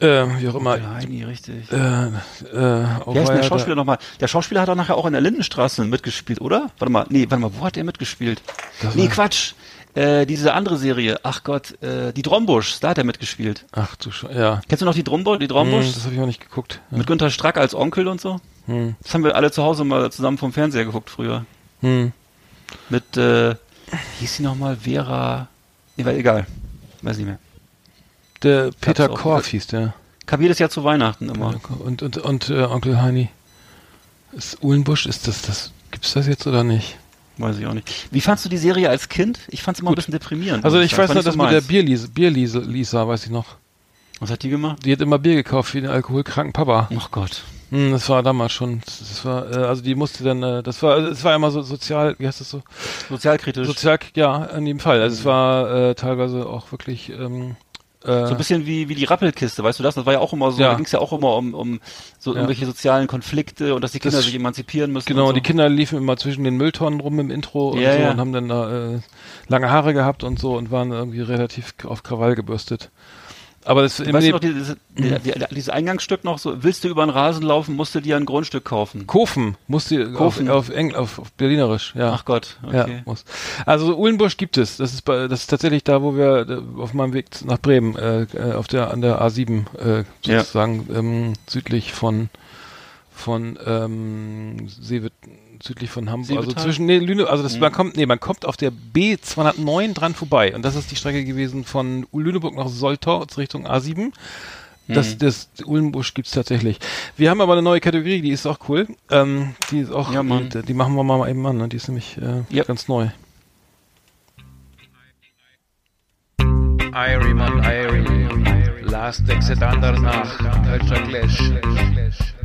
Äh, wie auch immer. Ja, Heini, richtig. Äh, äh, Wer ist denn der Schauspieler nochmal? Der Schauspieler hat doch nachher auch in der Lindenstraße mitgespielt, oder? Warte mal, nee, warte mal, wo hat der mitgespielt? Das nee, Quatsch. Äh, diese andere Serie, ach Gott, äh, die Drombusch, da hat er mitgespielt. Ach du Sch ja. Kennst du noch die Drombusch? Die Hm, Drombusch? das habe ich auch nicht geguckt. Ja. Mit Günter Strack als Onkel und so? Hm. Das haben wir alle zu Hause mal zusammen vom Fernseher geguckt früher. Hm. Mit, äh, wie hieß sie nochmal? Vera. Nee, war egal. Weiß nicht mehr. Der Peter Korf hieß der. Kam jedes Jahr zu Weihnachten immer. Und, und, und äh, Onkel Heini. Ist Uhlenbusch, ist das, das, gibt's das jetzt oder nicht? Weiß ich auch nicht. Wie fandst du die Serie als Kind? Ich fand's immer ein bisschen deprimierend. Also ich sagen. weiß nicht dass so mit der. Bierlisa, Bierlisa, Lisa, weiß ich noch. Was hat die gemacht? Die hat immer Bier gekauft für den alkoholkranken Papa. Ach Gott. Hm, das war damals schon. Das, war, äh, also die musste dann, äh, das war, es war immer so sozial, wie heißt das so? Sozialkritisch. Sozial, ja, in jedem Fall. Also es war äh, teilweise auch wirklich, ähm, äh, so ein bisschen wie, wie die Rappelkiste, weißt du das? Das war ja auch immer so, Ja. da ging es ja auch immer um, um so Ja. irgendwelche sozialen Konflikte und dass die Kinder Das- sich emanzipieren müssen. Genau, und so. die Kinder liefen immer zwischen den Mülltonnen rum im Intro und Ja, so ja. und haben dann da äh, lange Haare gehabt und so und waren irgendwie relativ auf Krawall gebürstet. Aber das Weißt du noch, dieses, die- die- dieses Eingangsstück noch so, willst du über den Rasen laufen, musst du dir ein Grundstück kaufen. Kofen musste Kofen. auf, auf, Engl auf, auf Berlinerisch, ja. Ach Gott, Ja, okay. muss. Also Uhlenbusch gibt es. Das ist bei, das ist tatsächlich da, wo wir äh, auf meinem Weg nach Bremen äh, äh, auf der an der A7 äh, Ja. sozusagen ähm, südlich von von ähm, Seewit, südlich von Hamburg, also zwischen nee, Lüne, also Mhm. das man kommt nee, man kommt auf der B209 dran vorbei und das ist die Strecke gewesen von Lüneburg nach Soltau Richtung A7. Das, Mhm. das Uhlenbusch gibt's tatsächlich. Wir haben aber eine neue Kategorie, die ist auch cool. Ähm, die ist auch, Ja, Mann. die, die machen wir mal eben an. Ne? Die ist nämlich äh, Ja. ganz neu. Irie man Irie. Last exit Andernach. Ultra Clash.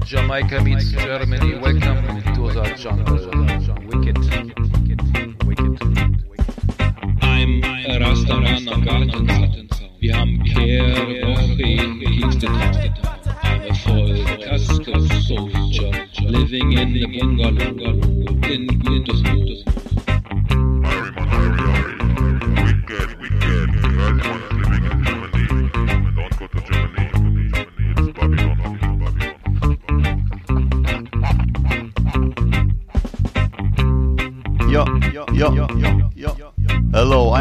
Jamaica meets Germany. Welcome to the jungle. Wicked. I'm a Rastaman am Gartenzaun. Wir haben Kehrwoche in Kingston I'm a voll soldier living in the bungalow in Wintersloh.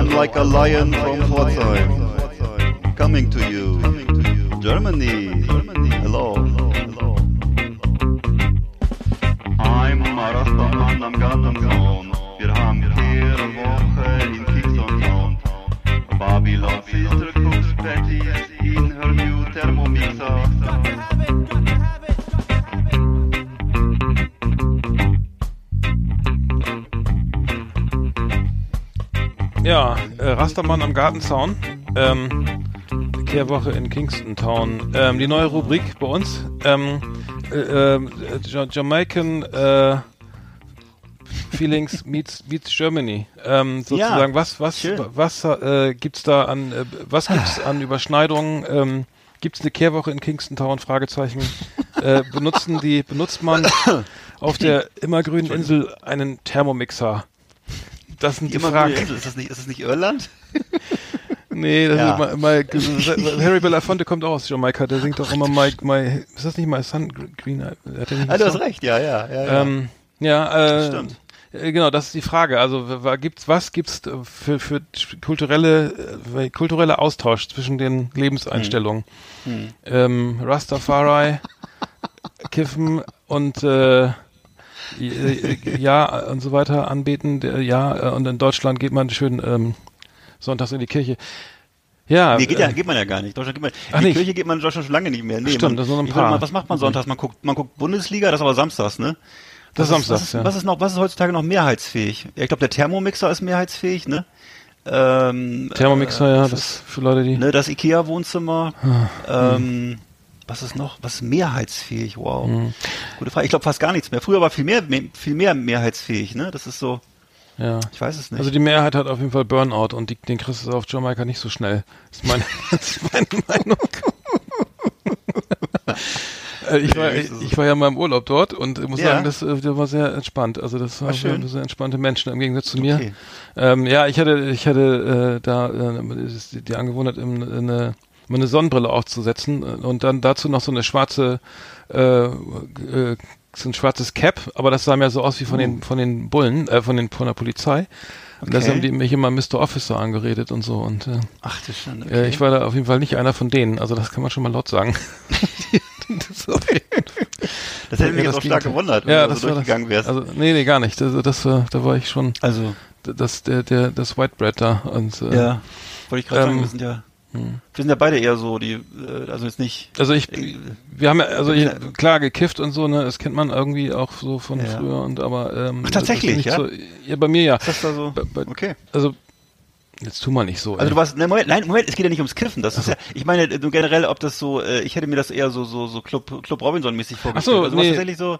I'm like a lion from Pforzheim. Coming to you. Germany. Rastermann am Gartenzaun. Ähm, Kehrwoche in Kingston Town. Ähm, die neue Rubrik bei uns. Ähm, äh, äh, Ja- Jamaican äh, Feelings meets, meets Germany. Ähm, sozusagen, was, was, schön. was äh, gibt's da an, äh, was gibt's an Überschneidungen? Ähm, gibt's eine Kehrwoche in Kingston Town? Fragezeichen. äh, benutzen die, benutzt man auf der immergrünen Insel einen Thermomixer? Das sind die Immer Fragen. Ist das nicht, ist das nicht Irland? Nee, das Ja. ist mal, mal, Harry Belafonte kommt auch aus Jamaika, der singt doch immer My, my ist das nicht My Sun Green? Hat Ah, du hast recht, ja, ja, ja. ja. Ähm, ja, äh, Stimmt. äh, genau, das ist die Frage. Also gibt's was gibt's äh, für für kulturelle äh, kulturelle Austausch zwischen den Lebenseinstellungen? Hm. Ähm, Rastafari, Kiffen und äh, ja und so weiter anbeten. Ja äh, und in Deutschland geht man schön ähm, sonntags in die Kirche. Ja, Nee, geht, ja, äh, geht man ja gar nicht. Deutschland geht man, Ach, in die nicht? Kirche geht man in Deutschland schon lange nicht mehr. Nee, Stimmt, man, das sind ein paar. Mal, was macht man sonntags? Man guckt, man guckt Bundesliga, das ist aber samstags, ne? Das ist was samstags, was ist, ja. was ist noch, was ist heutzutage noch mehrheitsfähig? Ja, ich glaube, der Thermomixer ist mehrheitsfähig, ne? Ähm, Thermomixer, äh, ja, das das ist, für Leute, die. ne, das Ikea-Wohnzimmer. Ah, ähm, was ist noch? Was ist mehrheitsfähig? Wow. Hm. Gute Frage. Ich glaube fast gar nichts mehr. Früher war viel mehr, viel mehr mehrheitsfähig, ne? Das ist so, Ja. ich weiß es nicht. Also die Mehrheit hat auf jeden Fall Burnout und die, den kriegst du auf Jamaika nicht so schnell. Das ist meine, das ist meine Meinung. Äh, ich, war, ich, war ja mal im Urlaub dort und muss Ja. sagen, das, äh, das war sehr entspannt. Also das war Ah, schön. sehr entspannte Menschen im Gegensatz zu mir. Okay. Ähm, ja, ich hatte, ich hatte äh, da äh, die, Angewohnheit, im- eine, mir eine Sonnenbrille aufzusetzen äh, und dann dazu noch so eine schwarze äh, äh, so ein schwarzes Cap, aber das sah mir so aus wie von den von den Bullen, äh, von den von der Polizei. Und das Okay. haben die mich immer Mr. Officer angeredet und so und äh, Ach, das ist schon. äh, ich war da auf jeden Fall nicht einer von denen, also das kann man schon mal laut sagen. das, Das hätte mich jetzt das auch stark gewundert, wenn ja, du das so durchgegangen das, wärst. Also nee, nee, gar nicht. Das, das war, da war ich schon Also, das der der das White Bread da und äh, ja, wollte ich gerade sagen, ähm, wir sind ja, wir sind ja beide eher so, die, äh, also jetzt nicht. Also ich, wir haben ja, also ich, klar gekifft und so, ne, das kennt man irgendwie auch so von Ja. früher und aber ähm, Ach, tatsächlich, ja? So, ja, bei mir ja. Ist das da so? Bei- bei- Okay. Also jetzt tu mal nicht so. Also du warst, ne, Moment, nein, Moment, es geht ja nicht ums Kiffen, das ist ja, ich meine, äh, generell, ob das so, äh, ich hätte mir das eher so, so, so Club, Club Robinson-mäßig vorgestellt. so, also nee. tatsächlich so,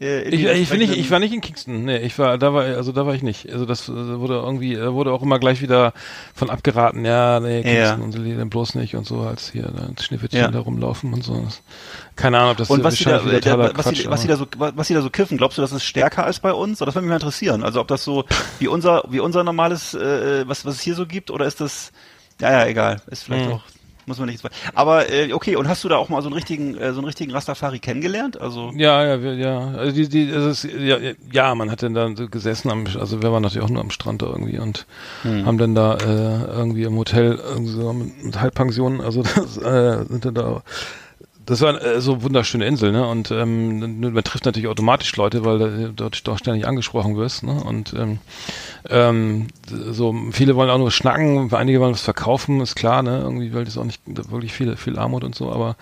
äh, ich, ich, bin nicht, ich war nicht in Kingston, nee, ich war, da war, also da war ich nicht. Also das äh, wurde irgendwie, äh, wurde auch immer gleich wieder von abgeraten, ja, nee, Kingston Ja. und so, dann bloß nicht und so, als hier da Schneewittchen Ja. da rumlaufen und so. Keine Ahnung, ob das Und was die, da, wieder äh, totaler was, Quatsch, was, die aber- da so, was die da so kiffen, glaubst du, das ist stärker als bei uns? Oder das würde mich mal interessieren. Also ob das so wie unser, wie unser normales, äh, was, was es hier so gibt, oder ist das, ja, ja, egal, ist vielleicht Hm. auch, muss man nicht. Aber äh, okay, und hast du da auch mal so einen richtigen, äh, so einen richtigen Rastafari kennengelernt? Also Ja, ja, wir, ja. Also die, die, also es, ja, ja, man hat dann da gesessen am, also wir waren natürlich auch nur am Strand da irgendwie und Hm. haben dann da äh, irgendwie im Hotel irgendwie so mit, mit Halbpension, also das äh, sind dann da das war äh, so wunderschöne Insel, ne? Und ähm, man trifft natürlich automatisch Leute, weil du dort doch ständig angesprochen wirst, ne? Und ähm, ähm, so viele wollen auch nur schnacken, einige wollen was verkaufen, ist klar, ne? Irgendwie, weil das auch nicht wirklich viel, viel Armut und so, aber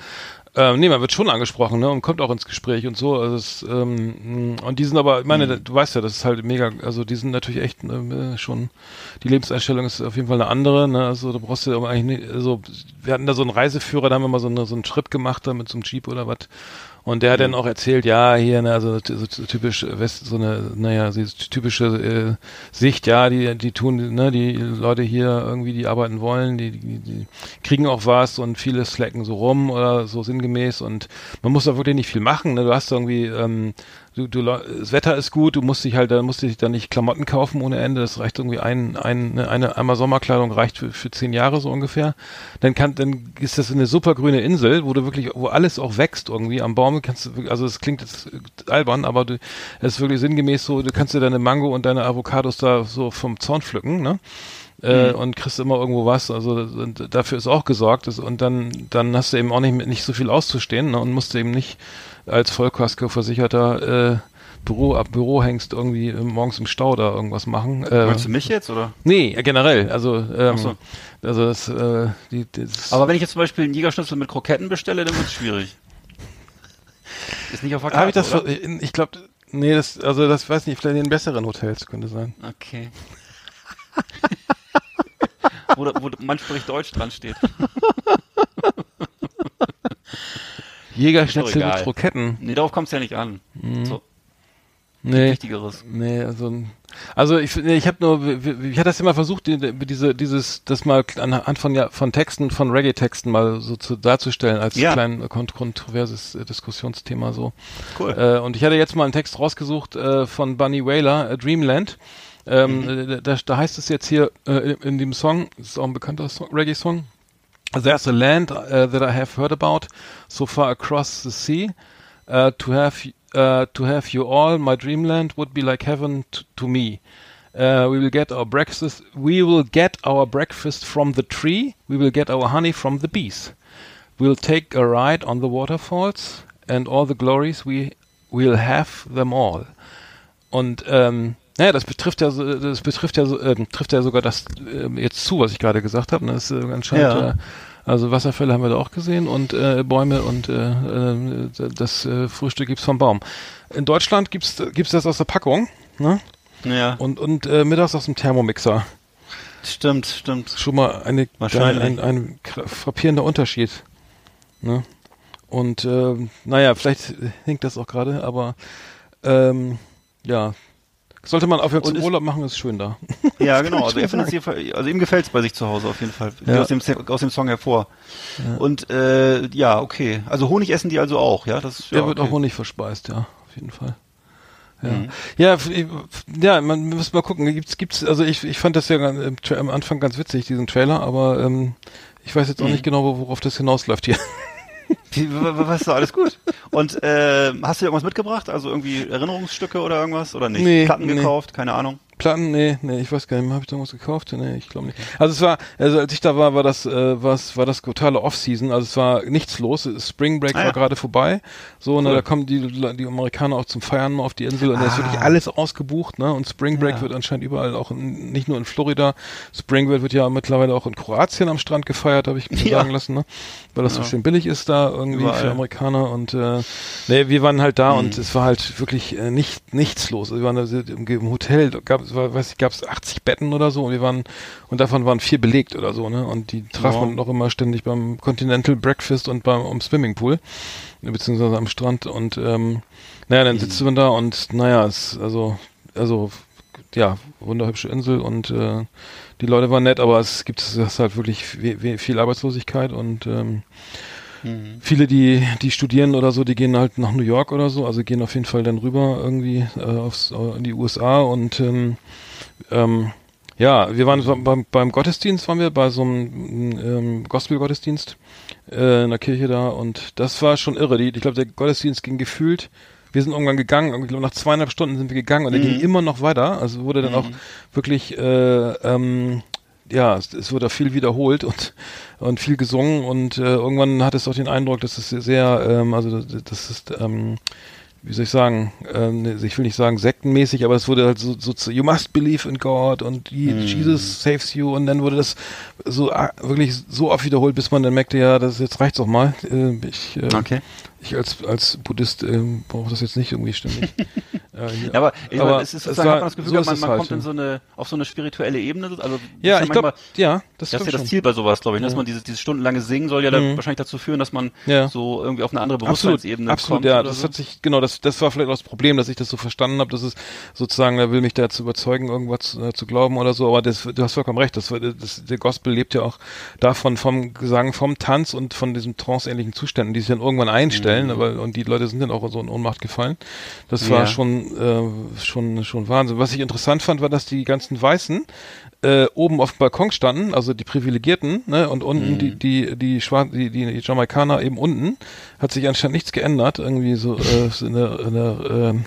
ähm, nee, man wird schon angesprochen, ne, und kommt auch ins Gespräch und so. Also es, ähm, und die sind aber, ich meine, du weißt ja, das ist halt mega, also die sind natürlich echt ähm, schon, die Lebenseinstellung ist auf jeden Fall eine andere, ne, also da brauchst du aber eigentlich nicht, also wir hatten da so einen Reiseführer, da haben wir mal so, eine, so einen Trip gemacht, da mit so einem Jeep oder was. Und der hat dann auch erzählt, ja, hier, ne, also so so typisch West, so eine, naja, so typische äh, Sicht, ja, die, die tun, ne, die Leute hier irgendwie, die arbeiten wollen, die, die, die kriegen auch was und viele slacken so rum oder so sinngemäß und man muss da wirklich nicht viel machen, ne, du hast irgendwie, ähm, du, du, das Wetter ist gut, du musst dich halt, da musst du dich da nicht Klamotten kaufen ohne Ende, das reicht irgendwie ein, ein, ne, eine, einmal Sommerkleidung reicht für, für zehn Jahre so ungefähr. Dann kann, dann ist das eine super grüne Insel, wo du wirklich, wo alles auch wächst irgendwie. Am Baum, kannst du, also es klingt jetzt albern, aber du, es ist wirklich sinngemäß so, du kannst dir deine Mango und deine Avocados da so vom Zaun pflücken, ne? Äh, und kriegst immer irgendwo was, also dafür ist auch gesorgt. Und dann dann hast du eben auch nicht nicht so viel auszustehen ne, und musst eben nicht als Vollkasko-versicherter äh, Büro ab Büro hängst irgendwie äh, morgens im Stau da irgendwas machen. Äh, meinst du mich jetzt oder? Nee, generell. Also, ähm, so. also das, äh, die, das Aber wenn ich jetzt zum Beispiel einen Jägerschnitzel mit Kroketten bestelle, dann wird es schwierig. Ist nicht auf der habe ich das, Karte, ver- ich ich glaube, nee, das, also das weiß nicht, vielleicht in den besseren Hotels könnte sein. oder? Okay. wo, wo man spricht Deutsch dran steht. Jägerschnitzel mit Kroketten. Nee, darauf kommt es ja nicht an. So, Nee. Wichtigeres. Nee, also, also ich, nee, ich habe nur, ich hatte das immer versucht, die, die, diese, dieses, das mal anhand von, ja, von Texten, von Reggae-Texten mal so zu, darzustellen als Ja. klein äh, kont kontroverses äh, Diskussionsthema so. Cool. Äh, und ich hatte jetzt mal einen Text rausgesucht äh, von Bunny Whaler, äh, Dreamland. Ähm, Mhm. äh, da, da heißt es jetzt hier äh, in, dem Song, das ist auch ein bekannter Song, Reggae-Song. There's a land uh, that I have heard about so far across the sea. Uh, to have uh, to have you all, my dreamland would be like heaven t- to me. Uh, we will get our breakfast. We will get our breakfast from the tree. We will get our honey from the bees. We'll take a ride on the waterfalls and all the glories we we'll have them all. Und ähm, naja, das betrifft ja, das betrifft ja, so, ähm, trifft ja sogar das ähm, jetzt zu, was ich gerade gesagt habe. ne? Das ist äh, anscheinend, Ja. äh, also Wasserfälle haben wir da auch gesehen und äh, Bäume und äh, äh, das äh, Frühstück gibt's vom Baum. In Deutschland gibt's gibt's das aus der Packung, ne? Ja, Und und äh, mittags aus dem Thermomixer. stimmt, stimmt. Schon mal eine, ein, Wahrscheinlich. ein, ein kra- frappierender Unterschied. Ne? Und ähm, naja, vielleicht hinkt das auch gerade, aber ähm, ja. Sollte man auf jeden Fall Und zum Urlaub machen, ist schön da. Ja, genau. Also, er findet sie, also ihm gefällt's bei sich zu Hause auf jeden Fall. Ja. Aus, dem, aus dem Song hervor. Und äh, ja, okay. Also Honig essen die also auch, ja? Das ja, Der wird okay. auch Honig verspeist, ja, auf jeden Fall. Ja, Mhm. ja, ja, man muss mal gucken. Gibt's, gibt's, also ich, ich fand das ja am Anfang ganz witzig, diesen Trailer, aber ähm, ich weiß jetzt auch Mhm. nicht genau, wo- worauf das hinausläuft hier. Was ist da alles gut? Und äh, hast du irgendwas mitgebracht? Also irgendwie Erinnerungsstücke oder irgendwas? Oder nicht? Nee, Platten nee. gekauft? Keine Ahnung. Platten, nee, nee, ich weiß gar nicht, habe ich da was gekauft? Nee, ich glaube nicht. Also es war, also als ich da war, war das, äh, was, war das totale Off-Season, also es war nichts los, Spring Break Ah, ja. war gerade vorbei, so, ne, Cool. da kommen die, die Amerikaner auch zum Feiern mal auf die Insel und da ist Ah. wirklich alles ausgebucht, ne, und Spring Break Ja. wird anscheinend überall, auch in, nicht nur in Florida, Spring Break wird ja mittlerweile auch in Kroatien am Strand gefeiert, habe ich mir Ja. sagen lassen, ne, weil das so Ja. schön billig ist da irgendwie Überall. für Amerikaner und, äh, nee, wir waren halt da Mhm. und es war halt wirklich äh, nicht, nichts los, wir waren da im, im Hotel, da gab es, weiß ich, gab es 80 Betten oder so und wir waren und davon waren vier belegt oder so, ne? Und die trafen uns noch immer ständig beim Continental Breakfast und beim am Swimmingpool, beziehungsweise am Strand und ähm, naja, dann sitzt man da und naja, es also also ja, wunderhübsche Insel und äh, die Leute waren nett, aber es gibt es halt wirklich we- viel Arbeitslosigkeit und ähm, Viele, die, die studieren oder so, die gehen halt nach New York oder so, also gehen auf jeden Fall dann rüber irgendwie äh, aufs, äh, in die USA und ähm, ähm, ja, wir waren beim, beim Gottesdienst, waren wir bei so einem ähm, Gospel-Gottesdienst äh, in der Kirche da und das war schon irre. Die, ich glaube, der Gottesdienst ging gefühlt, wir sind irgendwann gegangen, ich glaube nach zweieinhalb Stunden sind wir gegangen und der ging immer noch weiter, also wurde dann auch wirklich äh, ähm, ja, es, wurde viel wiederholt und und viel gesungen und äh, irgendwann hat es auch den Eindruck, dass es sehr, ähm, also das, ist, ähm, wie soll ich sagen, ähm, ne, ich will nicht sagen sektenmäßig, aber es wurde halt so, so zu, you must believe in God und Mhm. Jesus saves you und dann wurde das so wirklich so oft wiederholt, bis man dann merkte, ja, das jetzt reicht's auch mal. Äh, ich, äh, Okay. Ich als als Buddhist ähm, brauche das jetzt nicht irgendwie ständig. äh. Ja, aber, ich Aber meine, es ist sozusagen, war- hat man das Gefühl, so man, man halt, kommt in ja. so eine, auf so eine spirituelle Ebene. Also, ja, ich glaube, ja, das, Das ist ja das. Ziel bei sowas, glaube ich, ne? dass Ja. man dieses, dieses stundenlange Singen soll ja dann Mhm. wahrscheinlich dazu führen, dass man Ja. so irgendwie auf eine andere Absolut, Bewusstseinsebene absolut, kommt. ja. oder Das so. hat sich, genau, das, das war vielleicht auch das Problem, dass ich das so verstanden habe, dass es sozusagen, er will mich da zu überzeugen, irgendwas äh, zu glauben oder so, aber das, du hast vollkommen recht, das, das, der Gospel lebt ja auch davon, vom Gesang, vom Tanz und von diesen tranceähnlichen Zuständen, die sich dann irgendwann einstellen, aber, und die Leute sind dann auch so in Ohnmacht gefallen. Das war. Ja. schon, äh, schon, schon Wahnsinn. Was ich interessant fand, war, dass die ganzen Weißen, äh, oben auf dem Balkon standen, also die Privilegierten, ne, und unten Mhm. die, die, die, Schwar die, die Jamaikaner eben unten, hat sich anscheinend nichts geändert, irgendwie so, äh, in der, in der ähm,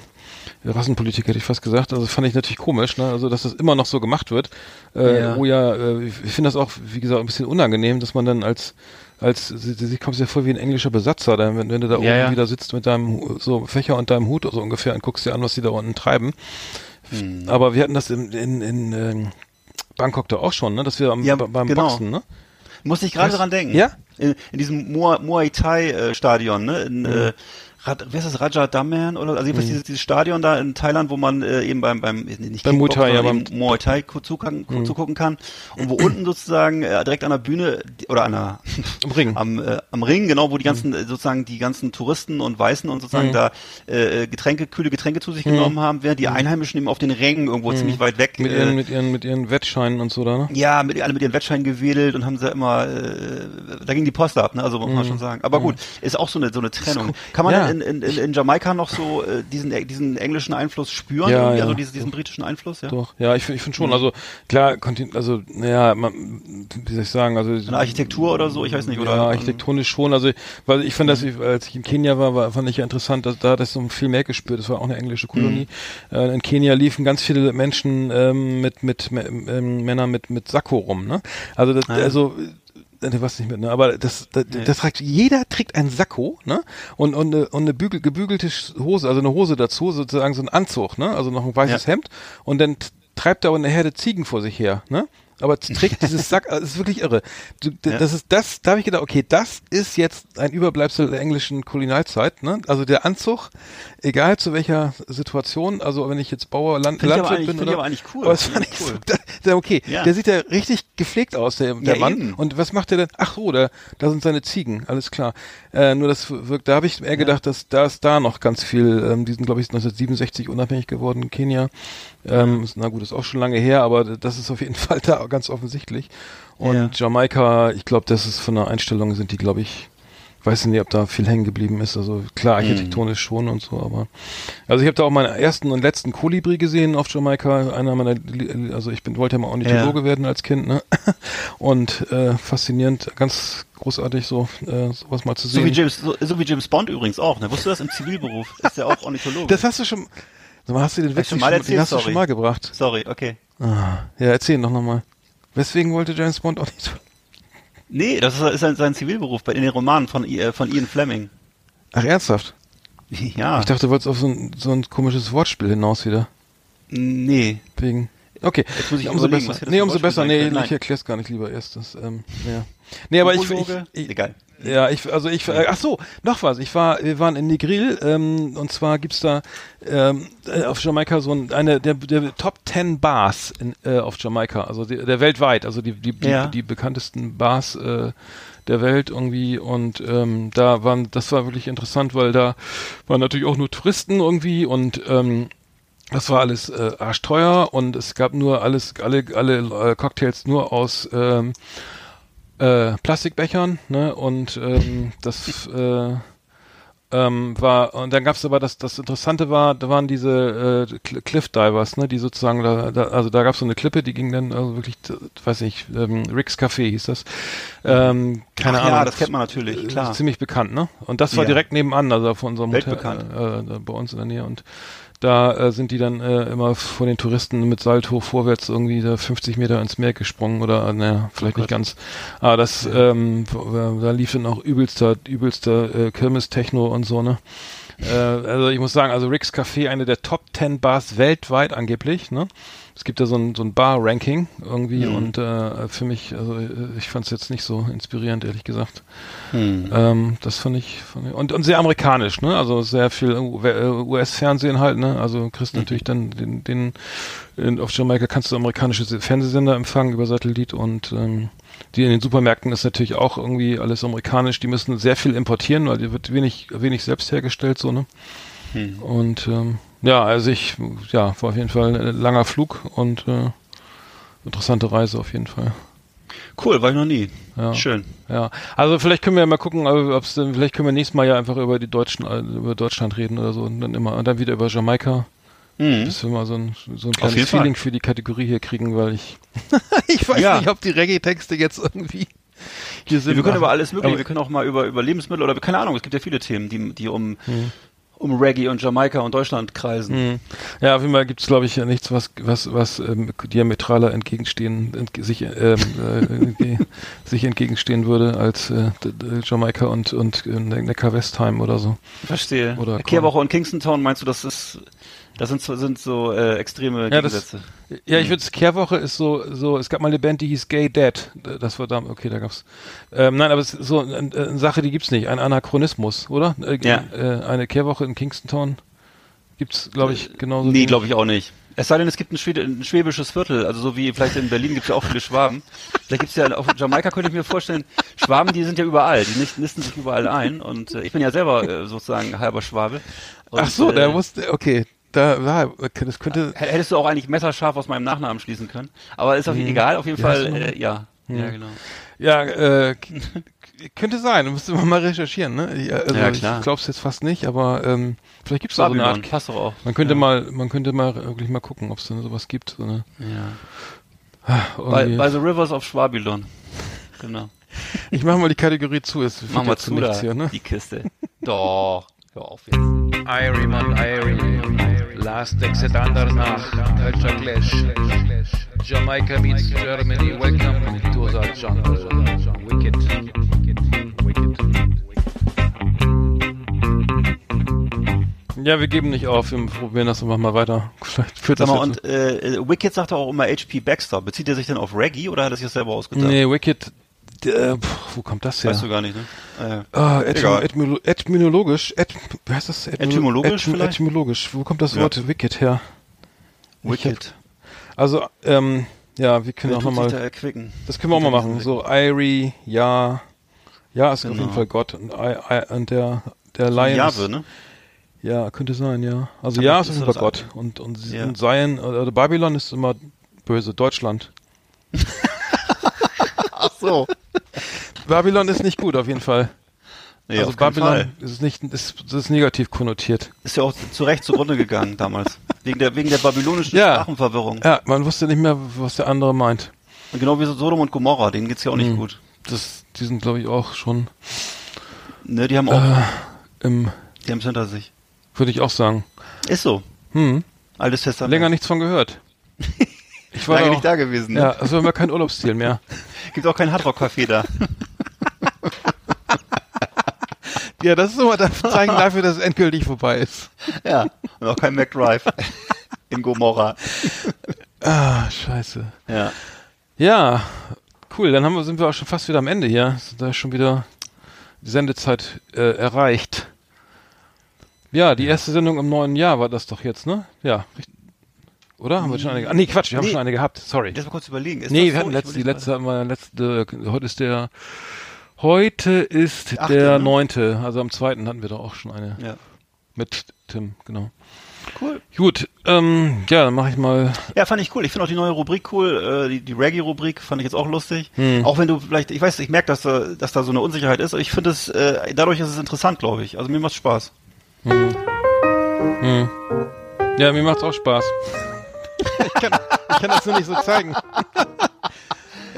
Rassenpolitik hätte ich fast gesagt. Also fand ich natürlich komisch, ne? Also dass das immer noch so gemacht wird. Äh, Ja. Wo ja, äh, ich finde das auch, wie gesagt, ein bisschen unangenehm, dass man dann als als sie, sie kommt ja vor wie ein englischer Besatzer, dann, wenn, wenn du da Ja, oben ja. wieder sitzt mit deinem so Fächer und deinem Hut so ungefähr und guckst dir an, was die da unten treiben. Hm. Aber wir hatten das in, in, in ähm, Bangkok da auch schon, ne? Dass wir am, Ja, be- beim genau. Boxen, ne? Muss ich gerade dran denken. Ja? In, in diesem Muay, Muay Thai äh, Stadion, ne? In, Mhm. äh, Rad, wer ist das, Raja Daman oder also jedenfalls dieses, dieses Stadion da in Thailand, wo man äh, eben beim beim nicht Beim Muay Thai, ja, beim- Muay Thai zugucken, ku- zugucken kann und wo unten sozusagen äh, direkt an der Bühne oder an der Am Ring. am, äh, am Ring genau, wo die ganzen äh, sozusagen die ganzen Touristen und Weißen und sozusagen Mhm. da äh, Getränke kühle Getränke zu sich genommen haben, während die Einheimischen eben auf den Rängen irgendwo ziemlich weit weg Mhm. Mit äh, ihren, mit ihren, mit ihren Wettscheinen und so da, ne? ja, mit, alle mit ihren Wettscheinen gewedelt und haben sie immer, äh, da ging die Post ab, ne? also muss man schon sagen. Aber gut, ist auch so eine so eine Trennung. Kann man Mhm. Ja. In, in, in, in Jamaika noch so äh, diesen diesen englischen Einfluss spüren, Ja, ja. also diesen, diesen britischen Einfluss, ja? Doch, ja, ich, ich finde schon, also klar, also naja, man, wie soll ich sagen, also Eine Architektur oder so, ich weiß nicht, oder? Ja, architektonisch schon. Also, weil ich fand das, als ich in Kenia war, war fand ich ja interessant, dass da das so viel mehr gespürt. Das war auch eine englische Kolonie. Äh, in Kenia liefen ganz viele Menschen ähm, mit mit M- ähm, Männern mit mit Sakko rum. Ne? Also, das, Ah, also äh, du weißt nicht mit, ne? Aber das, das, das trägt, jeder trägt ein Sakko, ne? Und, und, eine, und eine bügel, gebügelte Hose, also eine Hose dazu, sozusagen so ein Anzug, ne? Also noch ein weißes Ja. Hemd. Und dann treibt er aber eine Herde Ziegen vor sich her, ne? Aber trägt dieses Sack, das ist wirklich irre. Du, d- Ja. Das ist das, da habe ich gedacht, okay, das ist jetzt ein Überbleibsel der englischen Kolonialzeit, ne? Also der Anzug, egal zu welcher Situation, also wenn ich jetzt Bauer, Land, Find Landwirt bin find ich aber eigentlich cool. aber das fand ich ich so, cool. da, okay, Ja. der sieht ja richtig gepflegt aus, der, der Ja, Mann. eben. Und was macht der denn? Ach so, da, da sind seine Ziegen, alles klar. Äh, nur das wirkt, da habe ich eher gedacht, dass da ist da noch ganz viel, ähm, die sind glaube ich 1967 unabhängig geworden Kenia. Ähm, na gut, ist auch schon lange her, aber das ist auf jeden Fall da ganz offensichtlich. Und Ja. Jamaika, ich glaube, das ist von der Einstellung sind die, glaube ich, weiß nicht, ob da viel hängen geblieben ist. Also klar, architektonisch schon und so, aber also ich habe da auch meinen ersten und letzten Kolibri gesehen auf Jamaika. Einer meiner, also ich bin wollte ja mal Ornithologe werden als Kind, ne? Und äh, faszinierend, ganz großartig so äh, sowas mal zu So wie sehen. James, so, so wie James Bond übrigens auch, ne? Wusstest du das im Zivilberuf? Ist ja auch Ornithologe. das hast du schon. Mal, hast du den Witz schon mal erzählt, den hast du sorry. schon mal gebracht? Sorry, okay. Ah, ja, erzähl doch nochmal. Weswegen wollte James Bond nicht? Nee, das ist, ist sein, Zivilberuf bei in den Romanen von, äh, von Ian Fleming. Ach, ernsthaft? Ja. Ich dachte, du wolltest auf so ein, so ein komisches Wortspiel hinaus wieder. nee. Wegen. Okay. Jetzt muss ich umso besser. Nee, umso Wortspiel besser. Nee, ich erklär's gar nicht lieber erst. Das, ähm, ja. Nee, aber ich, ich, ich, Egal. Ja, ich, also ich, ach so, noch was. Ich war, wir waren in Negril, ähm, und zwar gibt's da ähm, äh, auf Jamaika so ein, eine der, der Top 10 Bars in, äh, auf Jamaika, also die, der weltweit, also die die, Ja. die, die bekanntesten Bars äh, der Welt irgendwie und ähm, da waren, das war wirklich interessant, weil da waren natürlich auch nur Touristen irgendwie und ähm, das war alles äh, arschteuer und es gab nur alles, alle, alle äh, Cocktails nur aus ähm, äh, Plastikbechern, ne? Und ähm, das äh, ähm, war und dann gab's aber das das Interessante war, da waren diese äh, Cl- Cliff Divers, ne, die sozusagen da, da also da gab's so eine Klippe, die ging dann also wirklich, äh, weiß nicht, ähm, Rick's Café hieß das. Ähm, keine Ach Ahnung. Ja, das kennt man natürlich, Äh, klar. Ziemlich bekannt, ne? Und das war Ja. direkt nebenan, also von unserem Hotel, äh, da bei uns in der Nähe und da äh, sind die dann äh, immer von den Touristen mit Salto vorwärts irgendwie da 50 Meter ins Meer gesprungen oder äh, naja, vielleicht nicht ganz. Aber das, ähm, w- da lief dann auch übelster, übelster äh, Kirmes-Techno und so, ne? Äh, also ich muss sagen, also Rick's Café, eine der Top 10 Bars weltweit angeblich, ne? Es gibt da so ein, so ein Bar-Ranking irgendwie Mhm. und äh, für mich, also äh, ich fand es jetzt nicht so inspirierend, ehrlich gesagt. Hm. Ähm, das fand ich, fand ich und, und sehr amerikanisch, ne? Also sehr viel U- äh, US-Fernsehen halt, ne? Also kriegst Mhm. natürlich dann den, den in, auf Jamaika kannst du amerikanische Se- Fernsehsender empfangen über Satellit und ähm, die in den Supermärkten ist natürlich auch irgendwie alles amerikanisch. Die müssen sehr viel importieren, weil die wird wenig wenig selbst hergestellt so, ne? Hm. Und ähm, ja, also ich, ja, war auf jeden Fall ein langer Flug und äh, interessante Reise auf jeden Fall. Cool, war ich noch nie. Ja. Schön. Ja, also vielleicht können wir ja mal gucken, ob es vielleicht können wir nächstes Mal ja einfach über die Deutschen, äh, über Deutschland reden oder so und dann immer und dann wieder über Jamaika, Mhm. dass wir mal so ein, so ein kleines Fall. Feeling für die Kategorie hier kriegen, weil ich ich weiß Ja. nicht, ob die Reggae-Texte jetzt irgendwie hier sind. wir können über alles mögliche, wir können auch mal über, über Lebensmittel oder keine Ahnung, es gibt ja viele Themen, die, die um, Hm. Um Reggae und Jamaika und Deutschland kreisen. Mhm. Ja, auf jeden Fall gibt es, glaube ich, ja nichts, was, was, was ähm, diametraler entgegenstehen, entge sich, ähm, äh, sich entgegenstehen würde als äh, Jamaika und, und äh, Neckar-Westheim oder so. Verstehe. Oder Kehrwoche und Kingston Town, meinst du, das ist, das sind so, sind so äh, extreme Ja, das, Gegensätze? ja, ich würde Kehrwoche ist so, so, es gab mal eine Band, die hieß Gay Dead. Das war da, okay, da gab's. Ähm, nein, aber es ist so eine, eine Sache, die gibt's nicht. Ein Anachronismus, oder? Äh, Ja. Äh, eine Kehrwoche in Kingston Town gibt's, glaube ich, genauso. Nee, glaube ich auch nicht. Es sei denn, es gibt ein, Schwede, ein schwäbisches Viertel, also so wie vielleicht in Berlin gibt es ja auch viele Schwaben. Vielleicht gibt es ja auf Jamaika könnte ich mir vorstellen, Schwaben, die sind ja überall, die nisten sich überall ein und äh, ich bin ja selber äh, sozusagen halber Schwabe. Und, Ach so, äh, der wusste, okay, da das könnte, Hättest du auch eigentlich messerscharf aus meinem Nachnamen schließen können. Aber ist auf Hm. egal, auf jeden Wie Fall, äh, ja. Hm. Ja, genau. Ja, äh, könnte sein, müsste man mal recherchieren, ne? Ja, also Ja, klar. Ich glaub's jetzt fast nicht, aber ähm, vielleicht gibt's da so eine Art. passt doch auch. Man könnte Ja. mal, man könnte mal wirklich mal gucken, ob es da sowas gibt. So eine, Ja. Bei, irgendwie- bei The Rivers of Schwabilon. Genau. ich mach mal die Kategorie zu, es Mach mal zu nichts da, hier, ne? die Kiste. Doch. Hör auf jetzt. Irie man Irie, Last Exit Andernach, Culture Clash, Jamaica meets Germany, welcome to the jungle, wicked. Ja, wir geben nicht auf, wir probieren das einfach mal weiter. Vielleicht führt Sag das mal, und äh, Wicked sagt auch immer HP Baxter. Bezieht er sich denn auf Reggae oder hat er sich das selber ausgedacht? Nee, Wicked, äh, wo kommt das her? Weißt du gar nicht, ne? Äh, Ah, etym etymologisch, et wie heißt das? Etymolo- Etymologisch etym vielleicht? etymologisch. Wo kommt das Ja. Wort Wicked her? Wicked. Also, ähm, ja, wir können Wer auch nochmal, da erquicken? das können wir auch mal machen. So, Irie, ja, ja, ist auf Genau. jeden Fall Gott und, I, I, und der, der Lion Jahwe, ne? ja, könnte sein, ja. Also ja, ist auf jeden Fall Gott und, und, Ja. und Zion, oder Babylon ist immer böse, Deutschland. Ach so. Babylon ist nicht gut, auf jeden Fall. Nee, also Babylon Fall. ist nicht, ist, ist negativ konnotiert. Ist ja auch zu Recht zugrunde gegangen damals. Wegen der, wegen der babylonischen Ja. Sprachenverwirrung. Ja, man wusste nicht mehr, was der andere meint. Und genau wie so Sodom und Gomorra, denen geht's ja auch nicht Mhm. gut. Das, die sind, glaube ich, auch schon Ne, die haben auch, äh, im, die haben's hinter sich. würde ich auch sagen. Ist so. Hm. Altes Testament. Länger nichts von gehört. Ich war Lange da nicht da gewesen. Ne? Ja, also haben wir kein Urlaubsziel mehr. Gibt auch kein Hardrock-Café da. Ja, das ist immer das Zeichen dafür, dass es endgültig vorbei ist. ja. Und auch kein McDrive. In Gomorra. Ah, scheiße. Ja. Ja, cool. Dann haben wir, sind wir auch schon fast wieder am Ende hier. Da ist schon wieder die Sendezeit äh, erreicht. Ja, die erste Sendung im neuen Jahr war das doch jetzt, ne? Ja. richtig. Oder? Haben wir schon eine? Ah, nee, Quatsch, wir haben Nee. schon eine gehabt. Sorry. Jetzt mal kurz überlegen. Ist Nee, wir so? hatten letzte, die letzte, haben wir letzte, heute ist der, heute ist Achte, der ne? neunte, also am zweiten hatten wir doch auch schon eine. Ja. mit Tim, genau. Cool. Gut, ähm, ja, dann mache ich mal, Ja, fand ich cool. Ich finde auch die neue Rubrik cool. Äh, die die Reggae-Rubrik fand ich jetzt auch lustig. Hm. Auch wenn du vielleicht, ich weiß, ich merke, dass da, dass da so eine Unsicherheit ist. aber Ich finde es, äh, dadurch ist es interessant, glaube ich. Also mir macht Spaß. hm. ja, mir macht's auch Spaß. Ich, kann, ich kann das nur nicht so zeigen.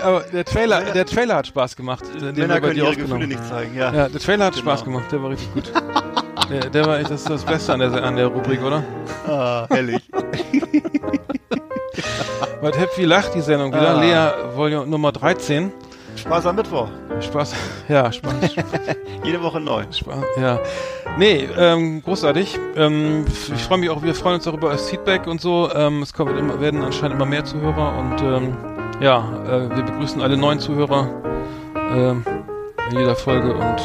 Aber der Trailer, der Trailer hat Spaß gemacht. Den wir Männer bei können ihre Gefühle nicht zeigen. Ja. Ja, der Trailer hat Spaß Genau. gemacht, der war richtig gut. Der, der war das ist das Beste an der, an der Rubrik, oder? Ah, herrlich. Heute Happy lacht die Sendung wieder. Ah. Lea, Volume Nummer 13. Spaß am Mittwoch. Spaß, ja, Spaß, Jede Woche neu. Spaß, ja. Nee, ähm, großartig. Ähm, ich freue mich auch, wir freuen uns darüber als Feedback und so. Ähm, es kommen immer, werden anscheinend immer mehr Zuhörer und ähm, ja, äh, wir begrüßen alle neuen Zuhörer ähm, in jeder Folge und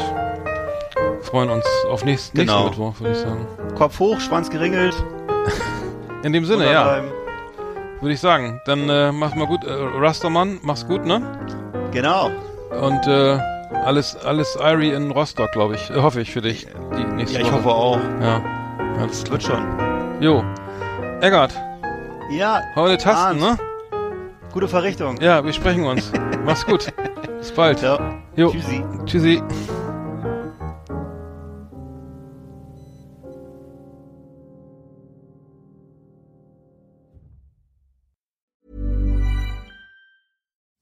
freuen uns auf nächst, nächsten Genau. Mittwoch, würde ich sagen. Kopf hoch, Schwanz geringelt. In dem Sinne, ja. Würde ich sagen. Dann äh, mach's mal gut. Äh, Rastermann, mach's gut, ne? Genau. Und äh, alles, alles Irie in Rostock, glaube ich. Äh, hoffe ich für dich. Die nächste Ja, ich Woche. hoffe auch. Ja. Alles klar. Wird schon. Jo. Eggert, Ja, eine Tasten, Arndt. ne? gute Verrichtung. Ja, wir sprechen uns. Mach's gut. Bis bald. Ja. Jo. Tschüssi. Tschüssi.